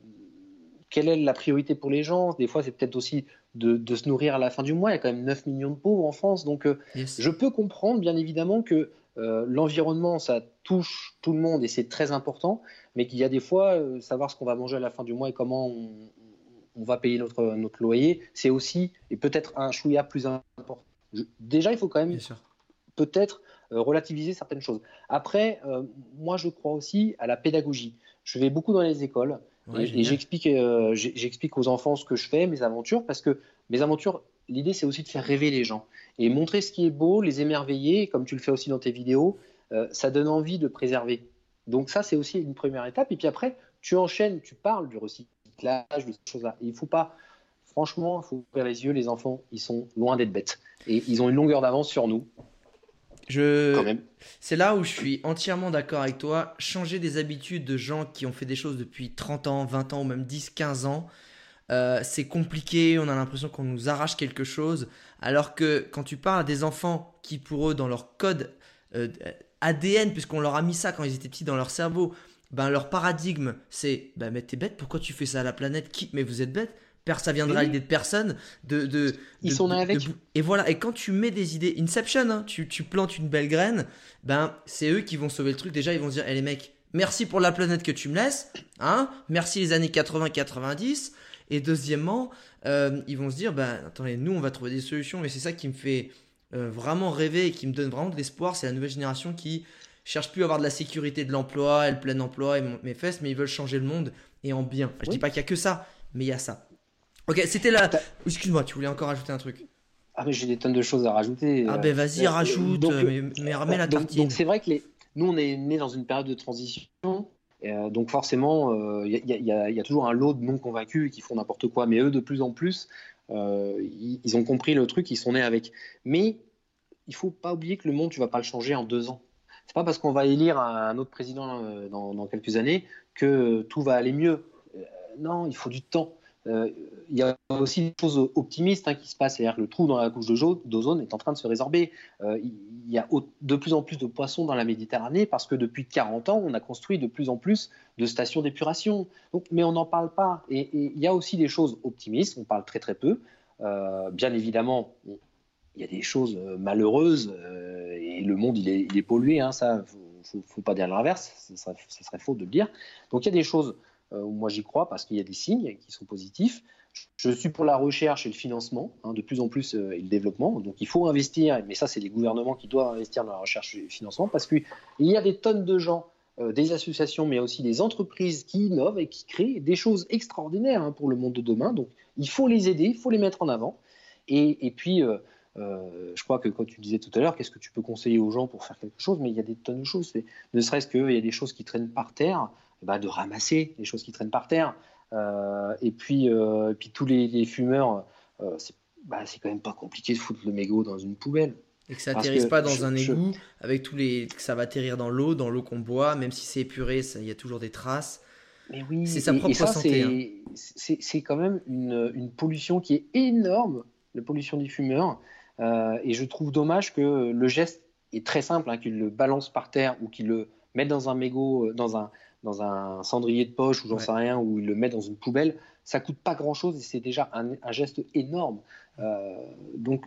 quelle est la priorité pour les gens. Des fois, c'est peut-être aussi de, se nourrir à la fin du mois. Il y a quand même 9 millions de pauvres en France. Donc, je peux comprendre, bien évidemment, que euh, l'environnement, ça touche tout le monde et c'est très important, mais qu'il y a des fois, euh, savoir ce qu'on va manger à la fin du mois et comment on, va payer notre, notre loyer, c'est aussi, et peut-être un chouïa plus important. déjà, il faut quand même peut-être euh, relativiser certaines choses. Après, moi, je crois aussi à la pédagogie. Je vais beaucoup dans les écoles et, j'explique, j'explique aux enfants ce que je fais, mes aventures, parce que mes aventures, l'idée, c'est aussi de faire rêver les gens et montrer ce qui est beau, les émerveiller, comme tu le fais aussi dans tes vidéos, euh, ça donne envie de préserver. Donc ça, c'est aussi une première étape. Et puis après, tu enchaînes, tu parles du recyclage, de ces choses-là. Il faut pas, franchement, il faut ouvrir les yeux. Les enfants, ils sont loin d'être bêtes et ils ont une longueur d'avance sur nous. Je... C'est là où je suis entièrement d'accord avec toi. Changer des habitudes de gens qui ont fait des choses depuis 30 ans, 20 ans ou même 10, 15 ans, euh, c'est compliqué, on a l'impression qu'on nous arrache quelque chose, alors que quand tu parles à des enfants qui pour eux dans leur code euh, ADN, puisqu'on leur a mis ça quand ils étaient petits dans leur cerveau, ben leur paradigme c'est ben mais t'es bête, pourquoi tu fais ça à la planète? Qui Mais vous êtes bête ça viendra Oui. l'idée de personne. De, de, Ils de- sont avec. de- et voilà, et quand tu mets des idées, Inception, hein, tu, tu plantes une belle graine, ben c'est eux qui vont sauver le truc. Déjà, ils vont se dire, eh les mecs, merci pour la planète que tu me laisses, hein, merci les années 80-90. Et deuxièmement, euh, ils vont se dire, ben attendez, nous on va trouver des solutions, et c'est ça qui me fait euh, vraiment rêver et qui me donne vraiment de l'espoir, c'est la nouvelle génération qui cherche plus à avoir de la sécurité de l'emploi et le plein emploi et mes fesses, mais ils veulent changer le monde et en bien. Je Oui. dis pas qu'il y a que ça, mais il y a ça. Ok, c'était la. T'as- Excuse-moi, tu voulais encore ajouter un truc? Ah, mais j'ai des tonnes de choses à rajouter. Ah ben vas-y, euh, rajoute, donc, mais, mais remets la tartine. Donc c'est vrai que les... nous, on est nés dans une période de transition. Euh, donc forcément, il y, a- y a- toujours un lot de non convaincus qui font n'importe quoi. Mais eux, de plus en plus, euh, ils, ont compris le truc, ils sont nés avec. Mais il faut pas oublier que le monde, tu vas pas le changer en deux ans. C'est pas parce qu'on va élire un, autre président euh, dans, quelques années que tout va aller mieux. Euh, non, il faut du temps. Euh, Il y a aussi des choses optimistes hein, qui se passent, c'est-à-dire que le trou dans la couche d'ozone est en train de se résorber. Euh, il il y a de plus en plus de poissons dans la Méditerranée parce que depuis 40 ans, on a construit de plus en plus de stations d'épuration. Mais on n'en parle pas. Et, il y a aussi des choses optimistes, on parle très très peu. Euh, bien évidemment, il y a des choses malheureuses et le monde il est, il pollué, hein, ça, faut, faut, faut pas dire l'inverse, ça serait, serait faux de le dire. Donc il y a des choses moi j'y crois parce qu'il y a des signes qui sont positifs. Je suis pour la recherche et le financement, hein, de plus en plus, euh, et le développement. Donc il faut investir, mais ça c'est les gouvernements qui doivent investir dans la recherche et le financement parce qu'il y a des tonnes de gens, euh, des associations, mais aussi des entreprises qui innovent et qui créent des choses extraordinaires hein, pour le monde de demain. Donc il faut les aider, il faut les mettre en avant. Et, et puis, euh, euh, je crois que quand tu disais tout à l'heure, qu'est-ce que tu peux conseiller aux gens pour faire quelque chose, mais il y a des tonnes de choses. Ne serait-ce qu'il y a des choses qui traînent par terre, eh ben, de ramasser les choses qui traînent par terre. Euh, et, puis, euh, et puis tous les, les fumeurs, euh, c'est bah, quand même pas compliqué de foutre le mégot dans une poubelle. Et que ça atterrisse pas dans je- un je- égout, avec tous les. que ça va atterrir dans l'eau, dans l'eau qu'on boit, même si c'est épuré, il y a toujours des traces. Mais oui, C'est sa propre et ça, santé, c'est- C'est c'est quand même une, une pollution qui est énorme, la pollution des fumeurs. Euh, et je trouve dommage que le geste est très simple, hein, qu'ils le balancent par terre ou qu'ils le mettent dans un mégot, dans un, dans un cendrier de poche ou j'en Ouais. sais rien, ou ils le mettent dans une poubelle. Ça coûte pas grand-chose et c'est déjà un, un geste énorme. Euh, donc,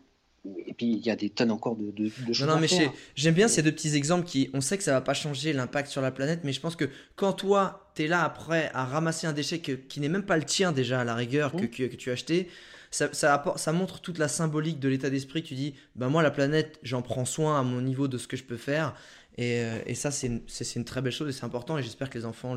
et puis il y a des tonnes encore de, de, de choses Non, non, mais j'aime bien ces deux petits exemples qui, on sait que ça va pas changer l'impact sur la planète, mais je pense que quand toi, tu es là après à ramasser un déchet que- qui n'est même pas le tien déjà à la rigueur que, que, que tu as acheté, ça, montre toute la symbolique de l'état d'esprit. Tu dis, ben moi, la planète, j'en prends soin à mon niveau de ce que je peux faire. Et, euh, ça, c'est une, très belle chose et c'est important. Et j'espère que les enfants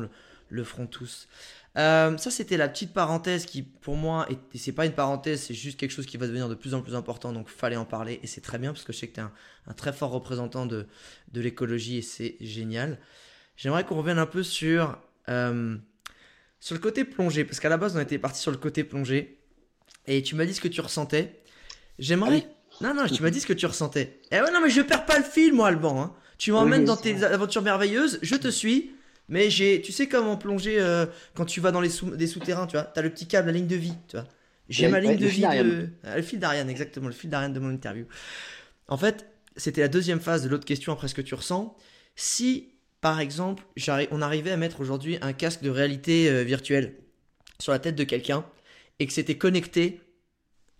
le, feront tous. Euh, ça, c'était la petite parenthèse qui, pour moi, et c'est pas une parenthèse, c'est juste quelque chose qui va devenir de plus en plus important. Donc, fallait en parler. Et c'est très bien parce que je sais que tu es un, très fort représentant de, de l'écologie et c'est génial. J'aimerais qu'on revienne un peu sur, euh, sur le côté plongée. Parce qu'à la base, on était parti sur le côté plongée. Et tu m'as dit ce que tu ressentais. J'aimerais. Non, non, tu m'as dit ce que tu ressentais. Eh ouais, non, mais je perds pas le fil, moi, Alban. hein. Tu m'emmènes Oui, dans tes aventures merveilleuses, je te suis. Mais j'ai, tu sais comme en plongée euh, quand tu vas dans les sous, des souterrains, tu vois, t'as le petit câble, la ligne de vie, tu vois. J'ai ma ligne de vie de, Ah, le fil d'Ariane, exactement, le fil d'Ariane de mon interview. En fait, c'était la deuxième phase de l'autre question après ce que tu ressens. Si, par exemple, on arrivait à mettre aujourd'hui un casque de réalité euh, virtuelle sur la tête de quelqu'un et que c'était connecté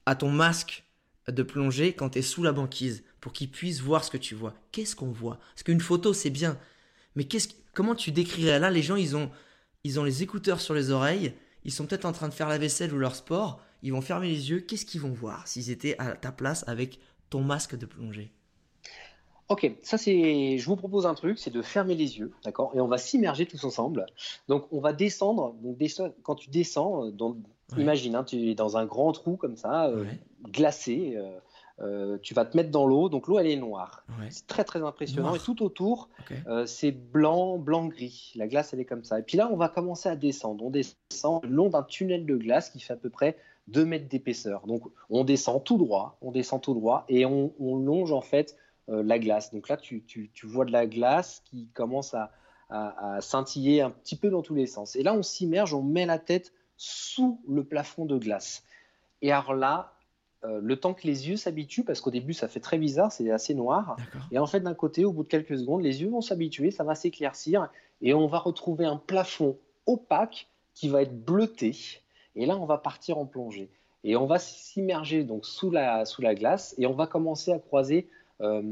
à ton masque de plongée quand tu es sous la banquise pour qu'il puisse voir ce que tu vois. Qu'est-ce qu'on voit? Parce qu'une photo, c'est bien. Mais comment tu décrirais? Là, les gens, ils ont, ils ont les écouteurs sur les oreilles. Ils sont peut-être en train de faire la vaisselle ou leur sport. Ils vont fermer les yeux. Qu'est-ce qu'ils vont voir s'ils étaient à ta place avec ton masque de plongée? Ok, ça c'est. Je vous propose un truc, c'est de fermer les yeux, d'accord, et on va s'immerger tous ensemble. Donc on va descendre. Donc quand tu descends, euh, dans... Ouais. imagine, hein, tu es dans un grand trou comme ça, euh, Ouais. glacé. euh, euh, tu vas te mettre dans l'eau, donc l'eau elle est noire. Ouais. C'est très très impressionnant. Noir. Et tout autour, euh, c'est blanc, blanc gris. La glace elle est comme ça. Et puis là, on va commencer à descendre. On descend le long d'un tunnel de glace qui fait à peu près 2 mètres d'épaisseur. Donc on descend tout droit, on descend tout droit et on, on longe en fait euh, la glace. Donc là, tu, tu- tu vois de la glace qui commence à, à- à scintiller un petit peu dans tous les sens. Et là, on s'immerge, on met la tête sous le plafond de glace. Et alors là, euh, le temps que les yeux s'habituent, parce qu'au début ça fait très bizarre, c'est assez noir. Et en fait, d'un côté, au bout de quelques secondes, les yeux vont s'habituer, ça va s'éclaircir et on va retrouver un plafond opaque qui va être bleuté. Et là, on va partir en plongée. Et on va s'immerger donc sous la, sous la glace et on va commencer à croiser euh,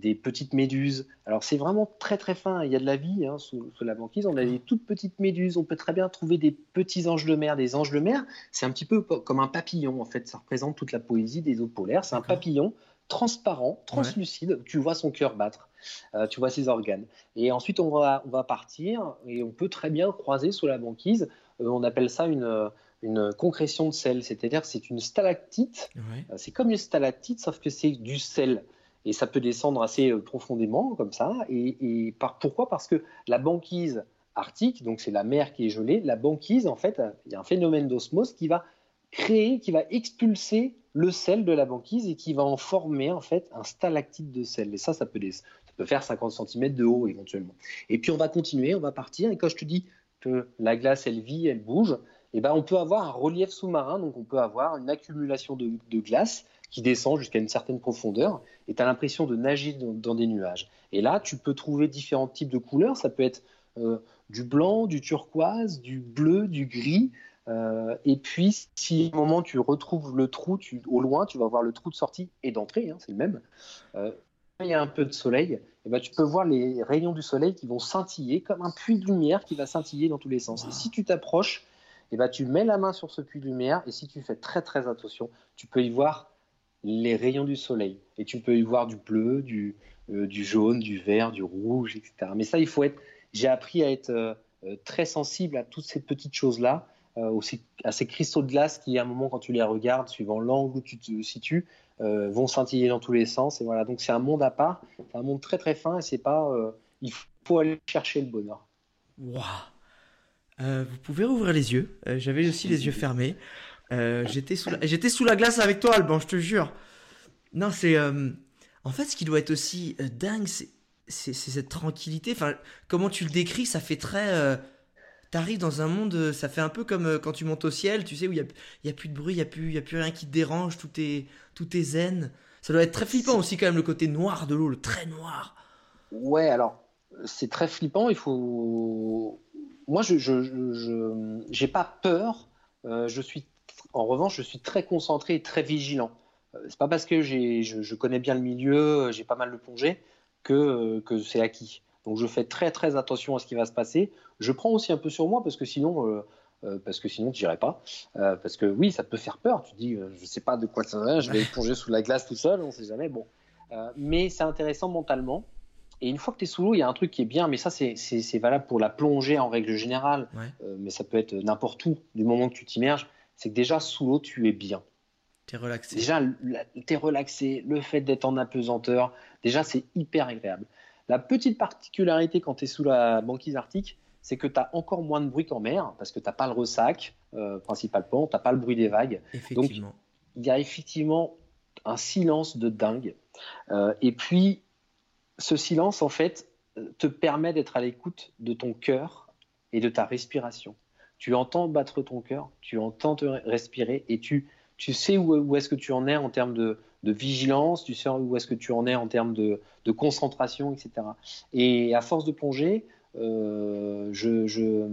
des petites méduses. Alors c'est vraiment très très fin, il y a de la vie hein, sous, la banquise, on a des toutes petites méduses, on peut très bien trouver des petits anges de mer. Des anges de mer, c'est un petit peu comme un papillon en fait, ça représente toute la poésie des eaux polaires, c'est un papillon transparent, translucide, tu vois son cœur battre, euh, tu vois ses organes. Et ensuite on va, on va partir et on peut très bien croiser sous la banquise, euh, on appelle ça une une concrétion de sel, c'est-à-dire c'est une stalactite. Euh, c'est comme une stalactite, sauf que c'est du sel et ça peut descendre assez euh, profondément comme ça. Et, pourquoi? Parce que la banquise arctique, donc c'est la mer qui est gelée, la banquise, en fait, il y a un phénomène d'osmose qui va créer, qui va expulser le sel de la banquise et qui va en former en fait un stalactite de sel. Et ça, ça peut, ça peut faire 50 cm de haut éventuellement. Et puis on va continuer, on va partir. Et quand je te dis que la glace, elle vit, elle bouge, eh ben, on peut avoir un relief sous-marin, donc on peut avoir une accumulation de glace qui descend jusqu'à une certaine profondeur, et tu as l'impression de nager dans, des nuages. Et là, tu peux trouver différents types de couleurs, ça peut être euh, du blanc, du turquoise, du bleu, du gris, euh, et puis, si un moment tu retrouves le trou, au loin, tu vas voir le trou de sortie et d'entrée, hein, c'est le même. Euh, il y a un peu de soleil, et ben, tu peux voir les rayons du soleil qui vont scintiller comme un puits de lumière qui va scintiller dans tous les sens. Et si tu t'approches, et ben, tu mets la main sur ce puits de lumière, et si tu fais très très attention, tu peux y voir les rayons du soleil. Et tu peux y voir du bleu, du, euh, jaune, du vert, du rouge, etc. Mais ça, il faut être. J'ai appris à être euh, euh, très sensible à toutes ces petites choses-là, aussi à ces cristaux de glace qui, à un moment, quand tu les regardes, suivant l'angle où tu te situes, vont scintiller dans tous les sens. Et voilà. Donc c'est un monde à part, c'est un monde très très fin. Et c'est pas. il faut aller chercher le bonheur. Waouh. vous pouvez rouvrir les yeux. J'avais aussi les yeux fermés. Euh, j'étais sous, la... sous la glace avec toi, Alban, je te jure. Non, c'est. Euh, en fait, ce qui doit être aussi euh, dingue, c'est, cette tranquillité. Enfin, comment tu le décris, ça fait très. T'arrives dans un monde, ça fait un peu comme quand tu montes au ciel, tu sais, où il n'y a, a, plus de bruit, il n'y a, plus, a plus rien qui te dérange, tout est, tout est zen. Ça doit être très flippant aussi, quand même, le côté noir de l'eau, le très noir. Ouais, alors, c'est très flippant. Il faut. Moi, je n'ai je, je, pas peur. je suis en revanche, je suis très concentré et très vigilant. Euh, c'est pas parce que je, je, connais bien le milieu, euh, j'ai pas mal de plongé, que, euh, que c'est acquis. Donc je fais très très attention à ce qui va se passer. Je prends aussi un peu sur moi parce que sinon, parce que sinon tu n'irais pas. parce que oui, ça peut faire peur. Tu dis, je sais pas de quoi ça va, je vais plonger sous la glace tout seul, on sait jamais. Bon, mais c'est intéressant mentalement. Et une fois que tu es sous l'eau, il y a un truc qui est bien, mais ça c'est valable pour la plongée en règle générale, mais ça peut être n'importe où, du moment que tu t'immerges c'est que déjà sous l'eau, tu es bien. Tu es relaxé. Déjà, tu es relaxé. Le fait d'être en apesanteur, déjà, c'est hyper agréable. La petite particularité quand tu es sous la banquise arctique, c'est que tu as encore moins de bruit qu'en mer, parce que tu n'as pas le ressac, euh, principalement, tu n'as pas le bruit des vagues. Effectivement. Donc, il y a effectivement un silence de dingue. Euh, et puis, ce silence, en fait, te permet d'être à l'écoute de ton cœur et de ta respiration tu entends battre ton cœur, tu entends te respirer et tu, tu sais où, est-ce que tu en es en termes de, vigilance, tu sais où est-ce que tu en es en termes de, concentration, etc. Et à force de plonger, euh, je,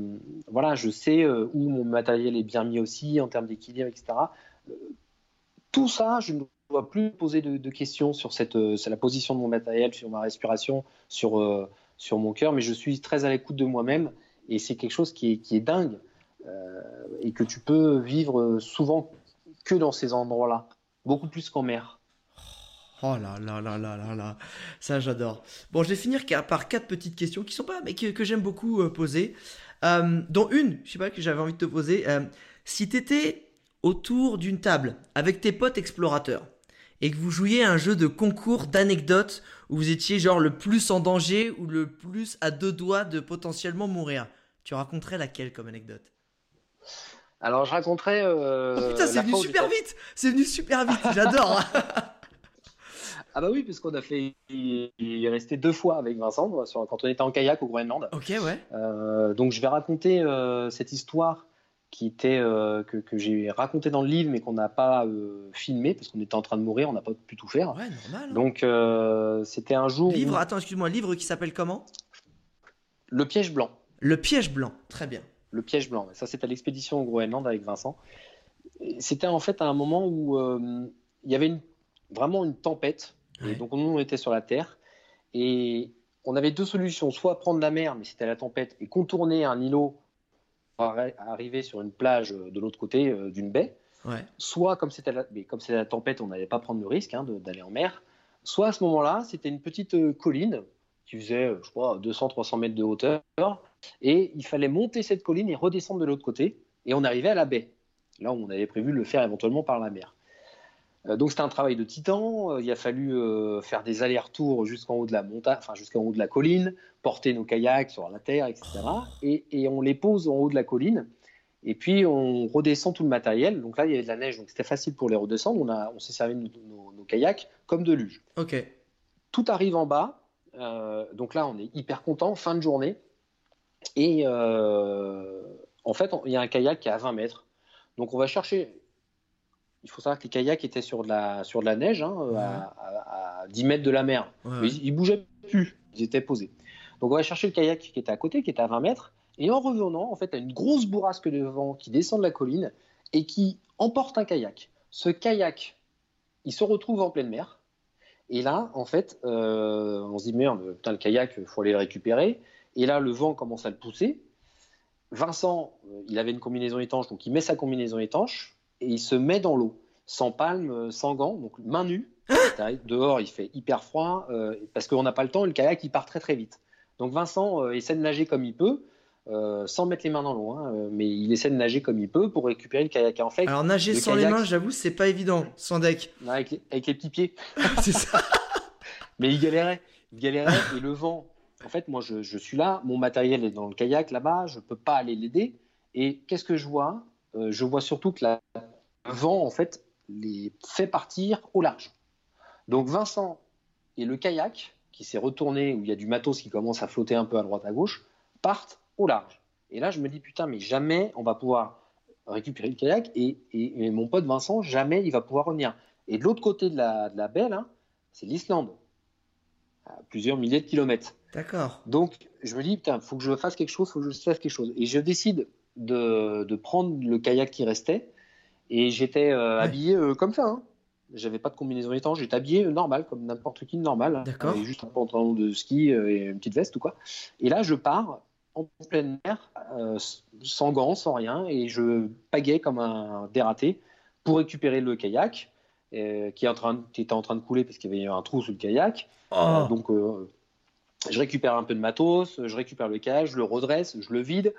voilà, je sais euh, où mon matériel est bien mis aussi en termes d'équilibre, etc. Euh, tout ça, je ne dois plus poser de, questions sur, cette, la position de mon matériel, sur ma respiration, sur, sur mon cœur, mais je suis très à l'écoute de moi-même et c'est quelque chose qui est, qui est dingue. Euh, et que tu peux vivre souvent que dans ces endroits-là, beaucoup plus qu'en mer. Oh là là là là là là, ça j'adore. Bon, je vais finir par quatre petites questions qui sont pas, mais que, j'aime beaucoup euh, poser. Euh, dont une, je sais pas que j'avais envie de te poser. si tu étais autour d'une table avec tes potes explorateurs et que vous jouiez à un jeu de concours d'anecdotes où vous étiez genre le plus en danger ou le plus à deux doigts de potentiellement mourir, tu raconterais laquelle comme anecdote? Alors, je raconterai. Euh, oh putain, c'est venu super vite C'est venu super vite, j'adore (laughs) Ah bah oui, parce qu'on a fait, il est resté deux fois avec Vincent quand on était en kayak au Groenland. Ok, ouais. Euh, donc je vais raconter euh, cette histoire qui était que, que j'ai raconté dans le livre, mais qu'on n'a pas filmé parce qu'on était en train de mourir, on n'a pas pu tout faire. Ouais, normal. hein. Donc c'était un jour. où- Livre, attends, excuse-moi, livre qui s'appelle comment? Le piège blanc. Le piège blanc. Très bien. Le piège blanc. Ça, c'était l'expédition au Groenland avec Vincent. C'était en fait un moment où euh, il y avait une- vraiment une tempête. Ouais. Et donc, nous, on était sur la Terre. Et on avait deux solutions. Soit prendre la mer, mais c'était la tempête, et contourner un îlot pour arri- arriver sur une plage euh, de l'autre côté euh, d'une baie. Ouais. Soit, comme c'était la, mais comme c'était la tempête, on n'allait pas prendre le risque hein, d'aller en mer. Soit à ce moment-là, c'était une petite euh, colline qui faisait, je crois, 200-300 mètres de hauteur. Et il fallait monter cette colline et redescendre de l'autre côté. Et on arrivait à la baie, là où on avait prévu de le faire éventuellement par la mer. Euh, donc c'était un travail de titan. Euh, il a fallu euh, faire des allers-retours jusqu'en haut de la montagne, enfin jusqu'en haut de la colline, porter nos kayaks sur la terre, etc. Et, et on les pose en haut de la colline. Et puis on redescend tout le matériel. Donc là, il y avait de la neige, donc c'était facile pour les redescendre. On, a- on s'est servi de nos, nos- nos kayaks comme de luge. Ok. Tout arrive en bas. Euh, donc là, on est hyper content, fin de journée. Et euh, en fait, il y a un kayak qui est à 20 mètres. Donc on va chercher. Il faut savoir que les kayaks étaient sur de la, sur de la neige, hein, Ouais. à, à- à 10 mètres de la mer. Ouais, Mais ouais. ils, ils bougeaient plus, ils étaient posés. Donc on va chercher le kayak qui était à côté, qui était à 20 mètres. Et en revenant, en fait, il y a une grosse bourrasque de vent qui descend de la colline et qui emporte un kayak. Ce kayak, il se retrouve en pleine mer. Et là, en fait, euh, on se dit merde, putain, le kayak, il faut aller le récupérer. Et là, le vent commence à le pousser. Vincent, euh, il avait une combinaison étanche, donc il met sa combinaison étanche et il se met dans l'eau, sans palme, euh, sans gants, donc main nue. T'arrives Dehors, il fait hyper froid euh, parce qu'on n'a pas le temps et le kayak il part très très vite. Donc Vincent euh, essaie de nager comme il peut, euh, sans mettre les mains dans l'eau, hein, euh, mais il essaie de nager comme il peut pour récupérer le kayak. En fait, Alors nager le sans les mains, j'avoue, c'est pas évident. Sans deck. avec, les, avec les petits pieds. (laughs) c'est ça. (laughs) Mais il galérait. Il galérait et le vent. En fait, moi, je, je suis là, mon matériel est dans le kayak là-bas, je ne peux pas aller l'aider. Et qu'est-ce que je vois? Euh, Je vois surtout que la- le vent, en fait, les fait partir au large. Donc Vincent et le kayak, qui s'est retourné, où il y a du matos qui commence à flotter un peu à droite à gauche, partent au large. Et là, je me dis, putain, mais jamais on va pouvoir récupérer le kayak. Et, et- et mon pote Vincent, jamais il va pouvoir revenir. Et de l'autre côté de la, de la baie, là, c'est l'Islande, à plusieurs milliers de kilomètres. D'accord. Donc, je me dis, putain, faut que je fasse quelque chose, faut que je fasse quelque chose. Et je décide de, de prendre le kayak qui restait. Et j'étais euh, Ouais. habillé euh, comme ça. Hein. J'avais pas de combinaison étanche, j'étais habillé euh, normal, comme n'importe qui de normal. hein. D'accord. Juste un pantalon de ski et une petite veste ou quoi. Et là, je pars en pleine mer, euh, sans gants, sans rien, et je pagaie comme un dératé pour récupérer le kayak. euh, qui, est en train, qui était en train de couler parce qu'il y avait un trou sous le kayak. Oh. Euh, donc, euh, je récupère un peu de matos, je récupère le kayak, je le redresse, je le vide.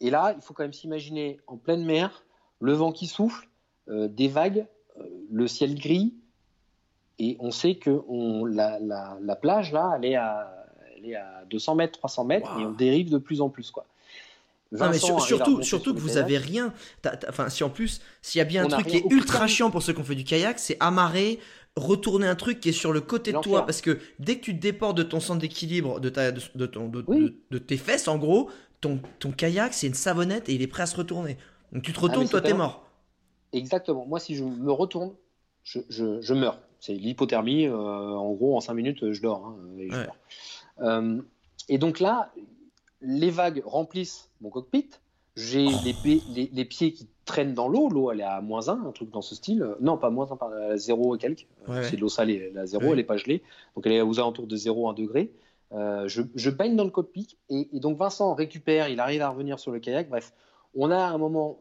Et là, il faut quand même s'imaginer en pleine mer, le vent qui souffle, des vagues, le ciel gris. Et on sait que on, la, la- la plage, là, elle est, à, elle est à 200 mètres, 300 mètres, Wow. et on dérive de plus en plus. Quoi. Non, mais sur- surtout, surtout sur que vous avez rien. Enfin, si en plus, s'il y a bien un On truc qui est ultra chiant pour ceux qui ont fait du kayak, c'est amarrer, retourner un truc qui est sur le côté de toi. Parce que dès que tu te déportes de ton centre d'équilibre, de, ta, de, de ton, de, Oui. de- de tes fesses, en gros, ton, ton kayak, c'est une savonnette et il est prêt à se retourner. Donc tu te retournes, Ah, toi, t'es mort. Exactement. Moi, si je me retourne, je, je- je meurs. C'est l'hypothermie. euh, en gros, en 5 minutes, je dors. hein, et, je Ouais. meurs. Euh, et donc là, les vagues remplissent mon cockpit. J'ai Oh. les, pieds- les- les pieds qui traînent dans l'eau. L'eau, elle est à moins 1, un truc dans ce style. Euh, Non, pas moins 1, par à 0 et quelques. Ouais. C'est de l'eau salée. La 0, Ouais. elle n'est pas gelée. Donc elle est aux alentours de 0, 1 degré. Euh, je, je baigne dans le cockpit. Et, et donc Vincent récupère, il arrive à revenir sur le kayak. Bref, on a à un moment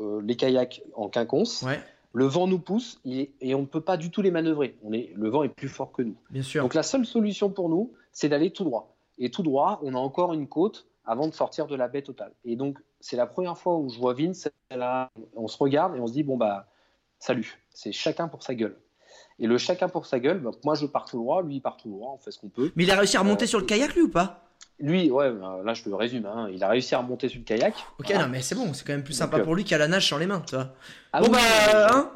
euh, les kayaks en quinconce. Ouais, Le vent nous pousse et, et on ne peut pas du tout les manœuvrer. On est, le vent est plus fort que nous. bien sûr. Donc la seule solution pour nous, c'est d'aller tout droit. Et tout droit, on a encore une côte avant de sortir de la baie totale. Et donc c'est la première fois où je vois Vince, là, on se regarde et on se dit, bon bah, salut, c'est chacun pour sa gueule. Et le chacun pour sa gueule, bah, moi je pars tout droit, lui il part tout droit, on fait ce qu'on peut. Mais il a réussi à remonter Euh, sur le kayak, lui, ou pas? Lui, ouais, bah, là je te le résume, hein, il a réussi à remonter sur le kayak. Ok, Voilà. non, mais c'est bon, c'est quand même plus sympa euh, pour lui qu'à la nage sans les mains, tu vois. Ah bon, oui, bah, hein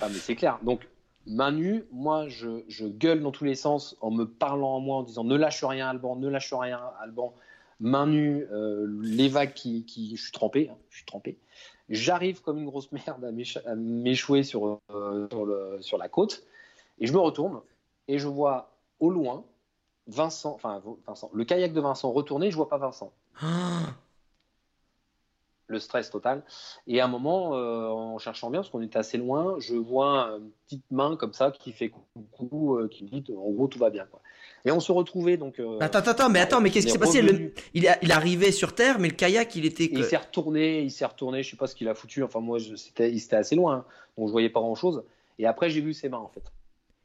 Ah, mais c'est clair. Donc, main nue, moi, je, je gueule dans tous les sens en me parlant en moi, en disant ne lâche rien, Alban, ne lâche rien, Alban. main nue, euh, les vagues qui, qui- je suis trempé, hein, je suis trempé. J'arrive comme une grosse merde à à m'échouer sur, euh, sur, le- sur la côte et je me retourne et je vois au loin Vincent, enfin Vincent, le kayak de Vincent retourné, je vois pas Vincent. Ah, Le stress total. Et à un moment, euh, en cherchant bien, parce qu'on était assez loin, je vois une petite main comme ça qui fait coucou, euh, qui me dit en gros tout va bien. Quoi. Et on se retrouvait donc. euh, Attends, attends, mais attends, mais qu'est-ce qui s'est est passé? Le- il, est, il arrivé sur Terre, mais le kayak, il était. Il s'est retourné, il s'est retourné, je sais pas ce qu'il a foutu. Enfin, moi, je- c'était, il était assez loin, hein, donc je voyais pas grand chose. Et après, j'ai vu ses mains en fait.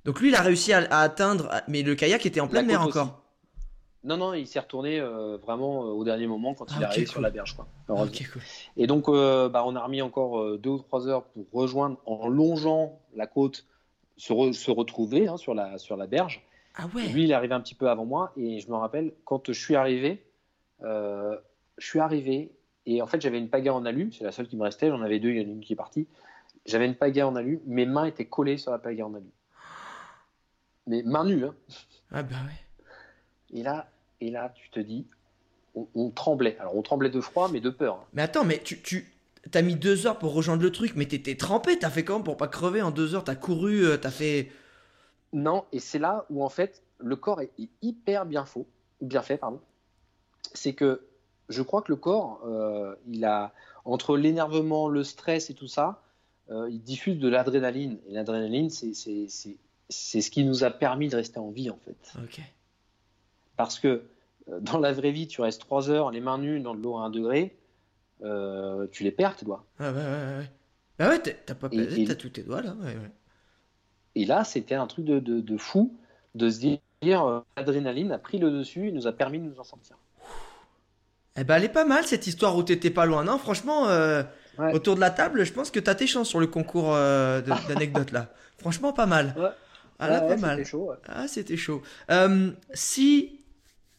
Donc lui, il a réussi à, à atteindre, mais le kayak était en pleine mer encore. Non, non, il s'est retourné euh, vraiment euh, au dernier moment quand Ah, il est arrivé cool. sur la berge. Quoi. Ah, cool. Et donc, euh, bah, on a remis encore deux ou trois heures pour rejoindre, en longeant la côte, se, re- se retrouver hein, sur, la, sur la berge. Ah ouais. Lui, il est arrivé un petit peu avant moi, et je me rappelle, quand je suis arrivé, je suis arrivé, et en fait, j'avais une pagaie en alu, c'est la seule qui me restait, j'en avais deux, il y en a une qui est partie. J'avais une pagaie en alu, mes mains étaient collées sur la pagaie en alu. Mais mains nues, hein. Ah bah ouais. Et là, et là, tu te dis, on, on tremblait. Alors, on tremblait de froid, mais de peur. hein. Mais attends, mais tu, tu t'as mis deux heures pour rejoindre le truc, mais t'étais trempé. T'as fait comment pour pas crever en deux heures? T'as couru, euh, t'as fait. Non, et c'est là où en fait le corps est est hyper bien, faux, bien fait. pardon. C'est que je crois que le corps, euh, il a entre l'énervement, le stress et tout ça, euh, il diffuse de l'adrénaline. Et l'adrénaline, c'est c'est- ce qui nous a permis de rester en vie en fait. Parce que euh, dans la vraie vie, tu restes trois heures les mains nues dans de l'eau à un degré, euh, tu les perds tes doigts. Ah ouais, ouais, ouais. Bah ouais, t'as- pas et- t'as tous tes doigts là. Ouais, ouais. Et là, c'était un truc de, de- de fou de se dire euh, l'adrénaline a pris le dessus et nous a permis de nous en sortir. Eh ben elle est pas mal cette histoire où t'étais pas loin. Non, franchement, euh, Ouais. autour de la table, je pense que t'as tes chances sur le concours d'anecdotes là. (laughs) Franchement, pas mal. Ah là, pas ouais, mal. c'était chaud, ouais. Ah, c'était chaud. Euh, si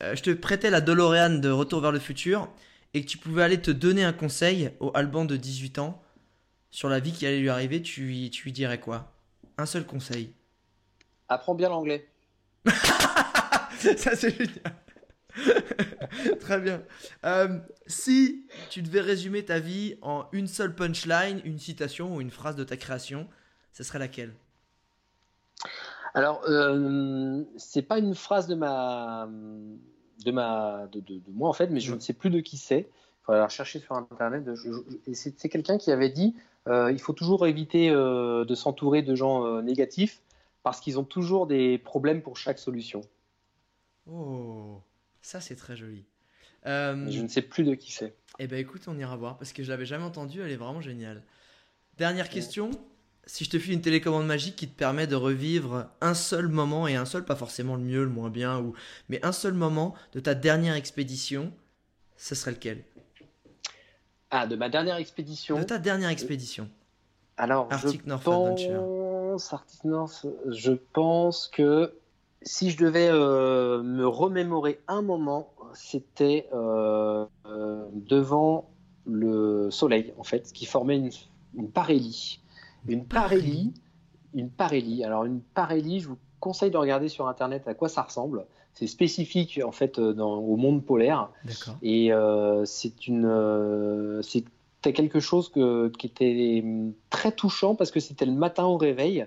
euh, je te prêtais la DeLorean de Retour vers le futur et que tu pouvais aller te donner un conseil au Alban de 18 ans sur la vie qui allait lui arriver, tu lui, tu lui dirais quoi? Un seul conseil. Apprends bien l'anglais. (laughs) Ça, c'est génial. (laughs) Très bien. Euh, si tu devais résumer ta vie en une seule punchline, une citation ou une phrase de ta création, ce serait laquelle? Alors, euh, c'est pas une phrase de ma, de ma, de, de- de moi en fait, mais je ne sais plus de qui c'est. Il faudrait la rechercher sur internet. Je- je- et c'est quelqu'un qui avait dit, euh, il faut toujours éviter euh, de s'entourer de gens euh, négatifs parce qu'ils ont toujours des problèmes pour chaque solution. Oh, ça c'est très joli. Je ne sais plus de qui c'est. Eh ben écoute, on ira voir parce que je l'avais jamais entendue, elle est vraiment géniale. Dernière question, si je te file une télécommande magique qui te permet de revivre un seul moment et un seul, pas forcément le mieux, le moins bien, ou mais un seul moment de ta dernière expédition, ce serait lequel? Ah, de ma dernière expédition? De ta dernière expédition. Alors, Arctic je North Adventure. pense, Arctic North, je pense que si je devais euh, me remémorer un moment, c'était euh, euh, devant le soleil, en fait, qui formait une, une parélie. Une parélie, une parélie. Alors, une parélie, je vous conseille de regarder sur Internet à quoi ça ressemble. C'est spécifique, en fait, euh, dans- au monde polaire. Et euh, c'est une, euh, c'était quelque chose que- qui était hum, très touchant parce que c'était le matin au réveil.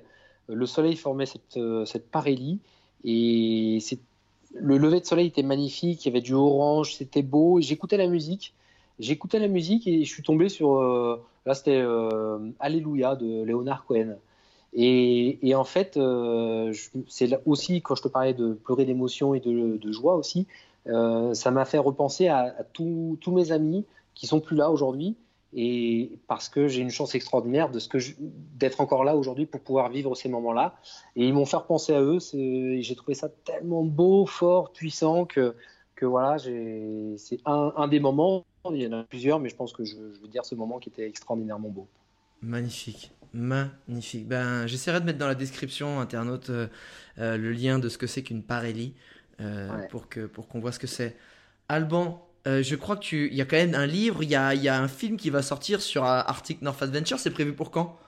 Le soleil formait cette, euh, cette parélie et c'est, le lever de soleil était magnifique. Il y avait du orange, c'était beau. J'écoutais la musique. J'écoutais la musique et je suis tombé sur. euh, là, c'était euh, Alléluia de Leonard Cohen. Et, en fait, euh, c'est aussi quand je te parlais de pleurer d'émotion et de, joie aussi. Ça m'a fait repenser à, tous mes amis qui sont plus là aujourd'hui et parce que j'ai une chance extraordinaire d'être encore là aujourd'hui pour pouvoir vivre ces moments-là et ils m'ont fait repenser à eux j'ai trouvé ça tellement beau fort puissant que que voilà c'est un des moments il y en a plusieurs mais je pense que je, je veux dire ce moment qui était extraordinairement beau Magnifique. Magnifique. Ben, j'essaierai de mettre dans la description, internaute, euh, euh, le lien de ce que c'est qu'une parélie euh, Ouais. pour que pour qu'on voit ce que c'est. Alban, je crois que tu, il y a quand même un livre, il y a, y a un film qui va sortir sur Arctic North Adventure. C'est prévu pour quand?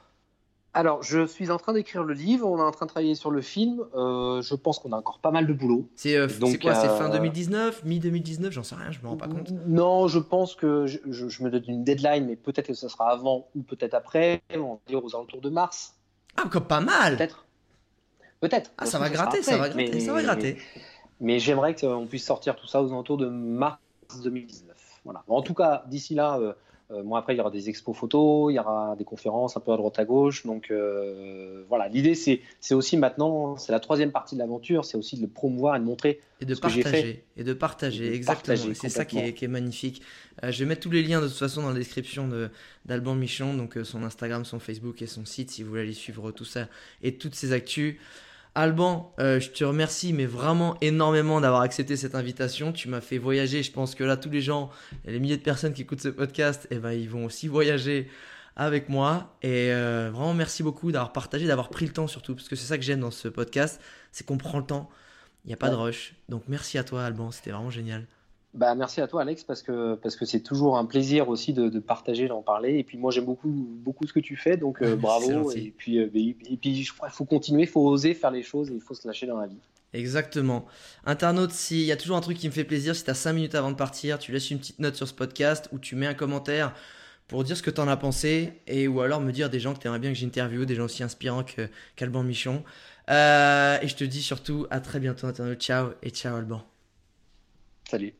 Alors, je suis en train d'écrire le livre, on est en train de travailler sur le film. Euh, je pense qu'on a encore pas mal de boulot. C'est euh, quoi C'est fin euh, 2019 Mi-2019 J'en sais rien, je me rends pas compte. Non, je pense que je, je- je me donne une deadline, mais peut-être que ce sera avant ou peut-être après. On va dire aux alentours de mars, Ah, comme pas mal peut-être. Peut-être. Ah, ça va gratter, ça va gratter, mais- ça va gratter. Mais j'aimerais qu'on puisse sortir tout ça aux alentours de mars 2019. Voilà. En tout cas, d'ici là, euh, euh, moi après, il y aura des expos photos, il y aura des conférences un peu à droite à gauche. Donc euh, voilà, l'idée c'est c'est aussi maintenant, c'est la troisième partie de l'aventure, c'est aussi de le promouvoir et de montrer. Et de ce que j'ai partager. Et de partager, Et de exactement. partager c'est ça qui est, complètement. qui est magnifique. Euh, je vais mettre tous les liens de toute façon dans la description de- d'Alban Michon, donc euh, son Instagram, son Facebook et son site si vous voulez aller suivre tout ça et toutes ses actus. Alban, euh, je te remercie, mais vraiment énormément d'avoir accepté cette invitation. Tu m'as fait voyager. Je pense que là, tous les gens, les milliers de personnes qui écoutent ce podcast, eh ben, ils vont aussi voyager avec moi. Et euh, vraiment, merci beaucoup d'avoir partagé, d'avoir pris le temps surtout, parce que c'est ça que j'aime dans ce podcast, c'est qu'on prend le temps. Il n'y a pas de rush. Donc merci à toi, Alban. C'était vraiment génial. Bah, merci à toi Alex parce que parce que c'est toujours un plaisir aussi de, de partager, d'en parler. Et puis moi j'aime beaucoup beaucoup ce que tu fais, donc euh, (laughs) bravo. Et puis euh, et puis je crois qu'il faut continuer, il faut oser faire les choses et il faut se lâcher dans la vie. Exactement. Internaute, s'il y a toujours un truc qui me fait plaisir, si tu as 5 minutes avant de partir, tu laisses une petite note sur ce podcast ou tu mets un commentaire pour dire ce que tu en as pensé et ou alors me dire des gens que tu aimerais bien que j'interviewe, des gens aussi inspirants que qu'Alban Michon. Euh, et je te dis surtout à très bientôt, internaute. Ciao et ciao, Alban. Salut.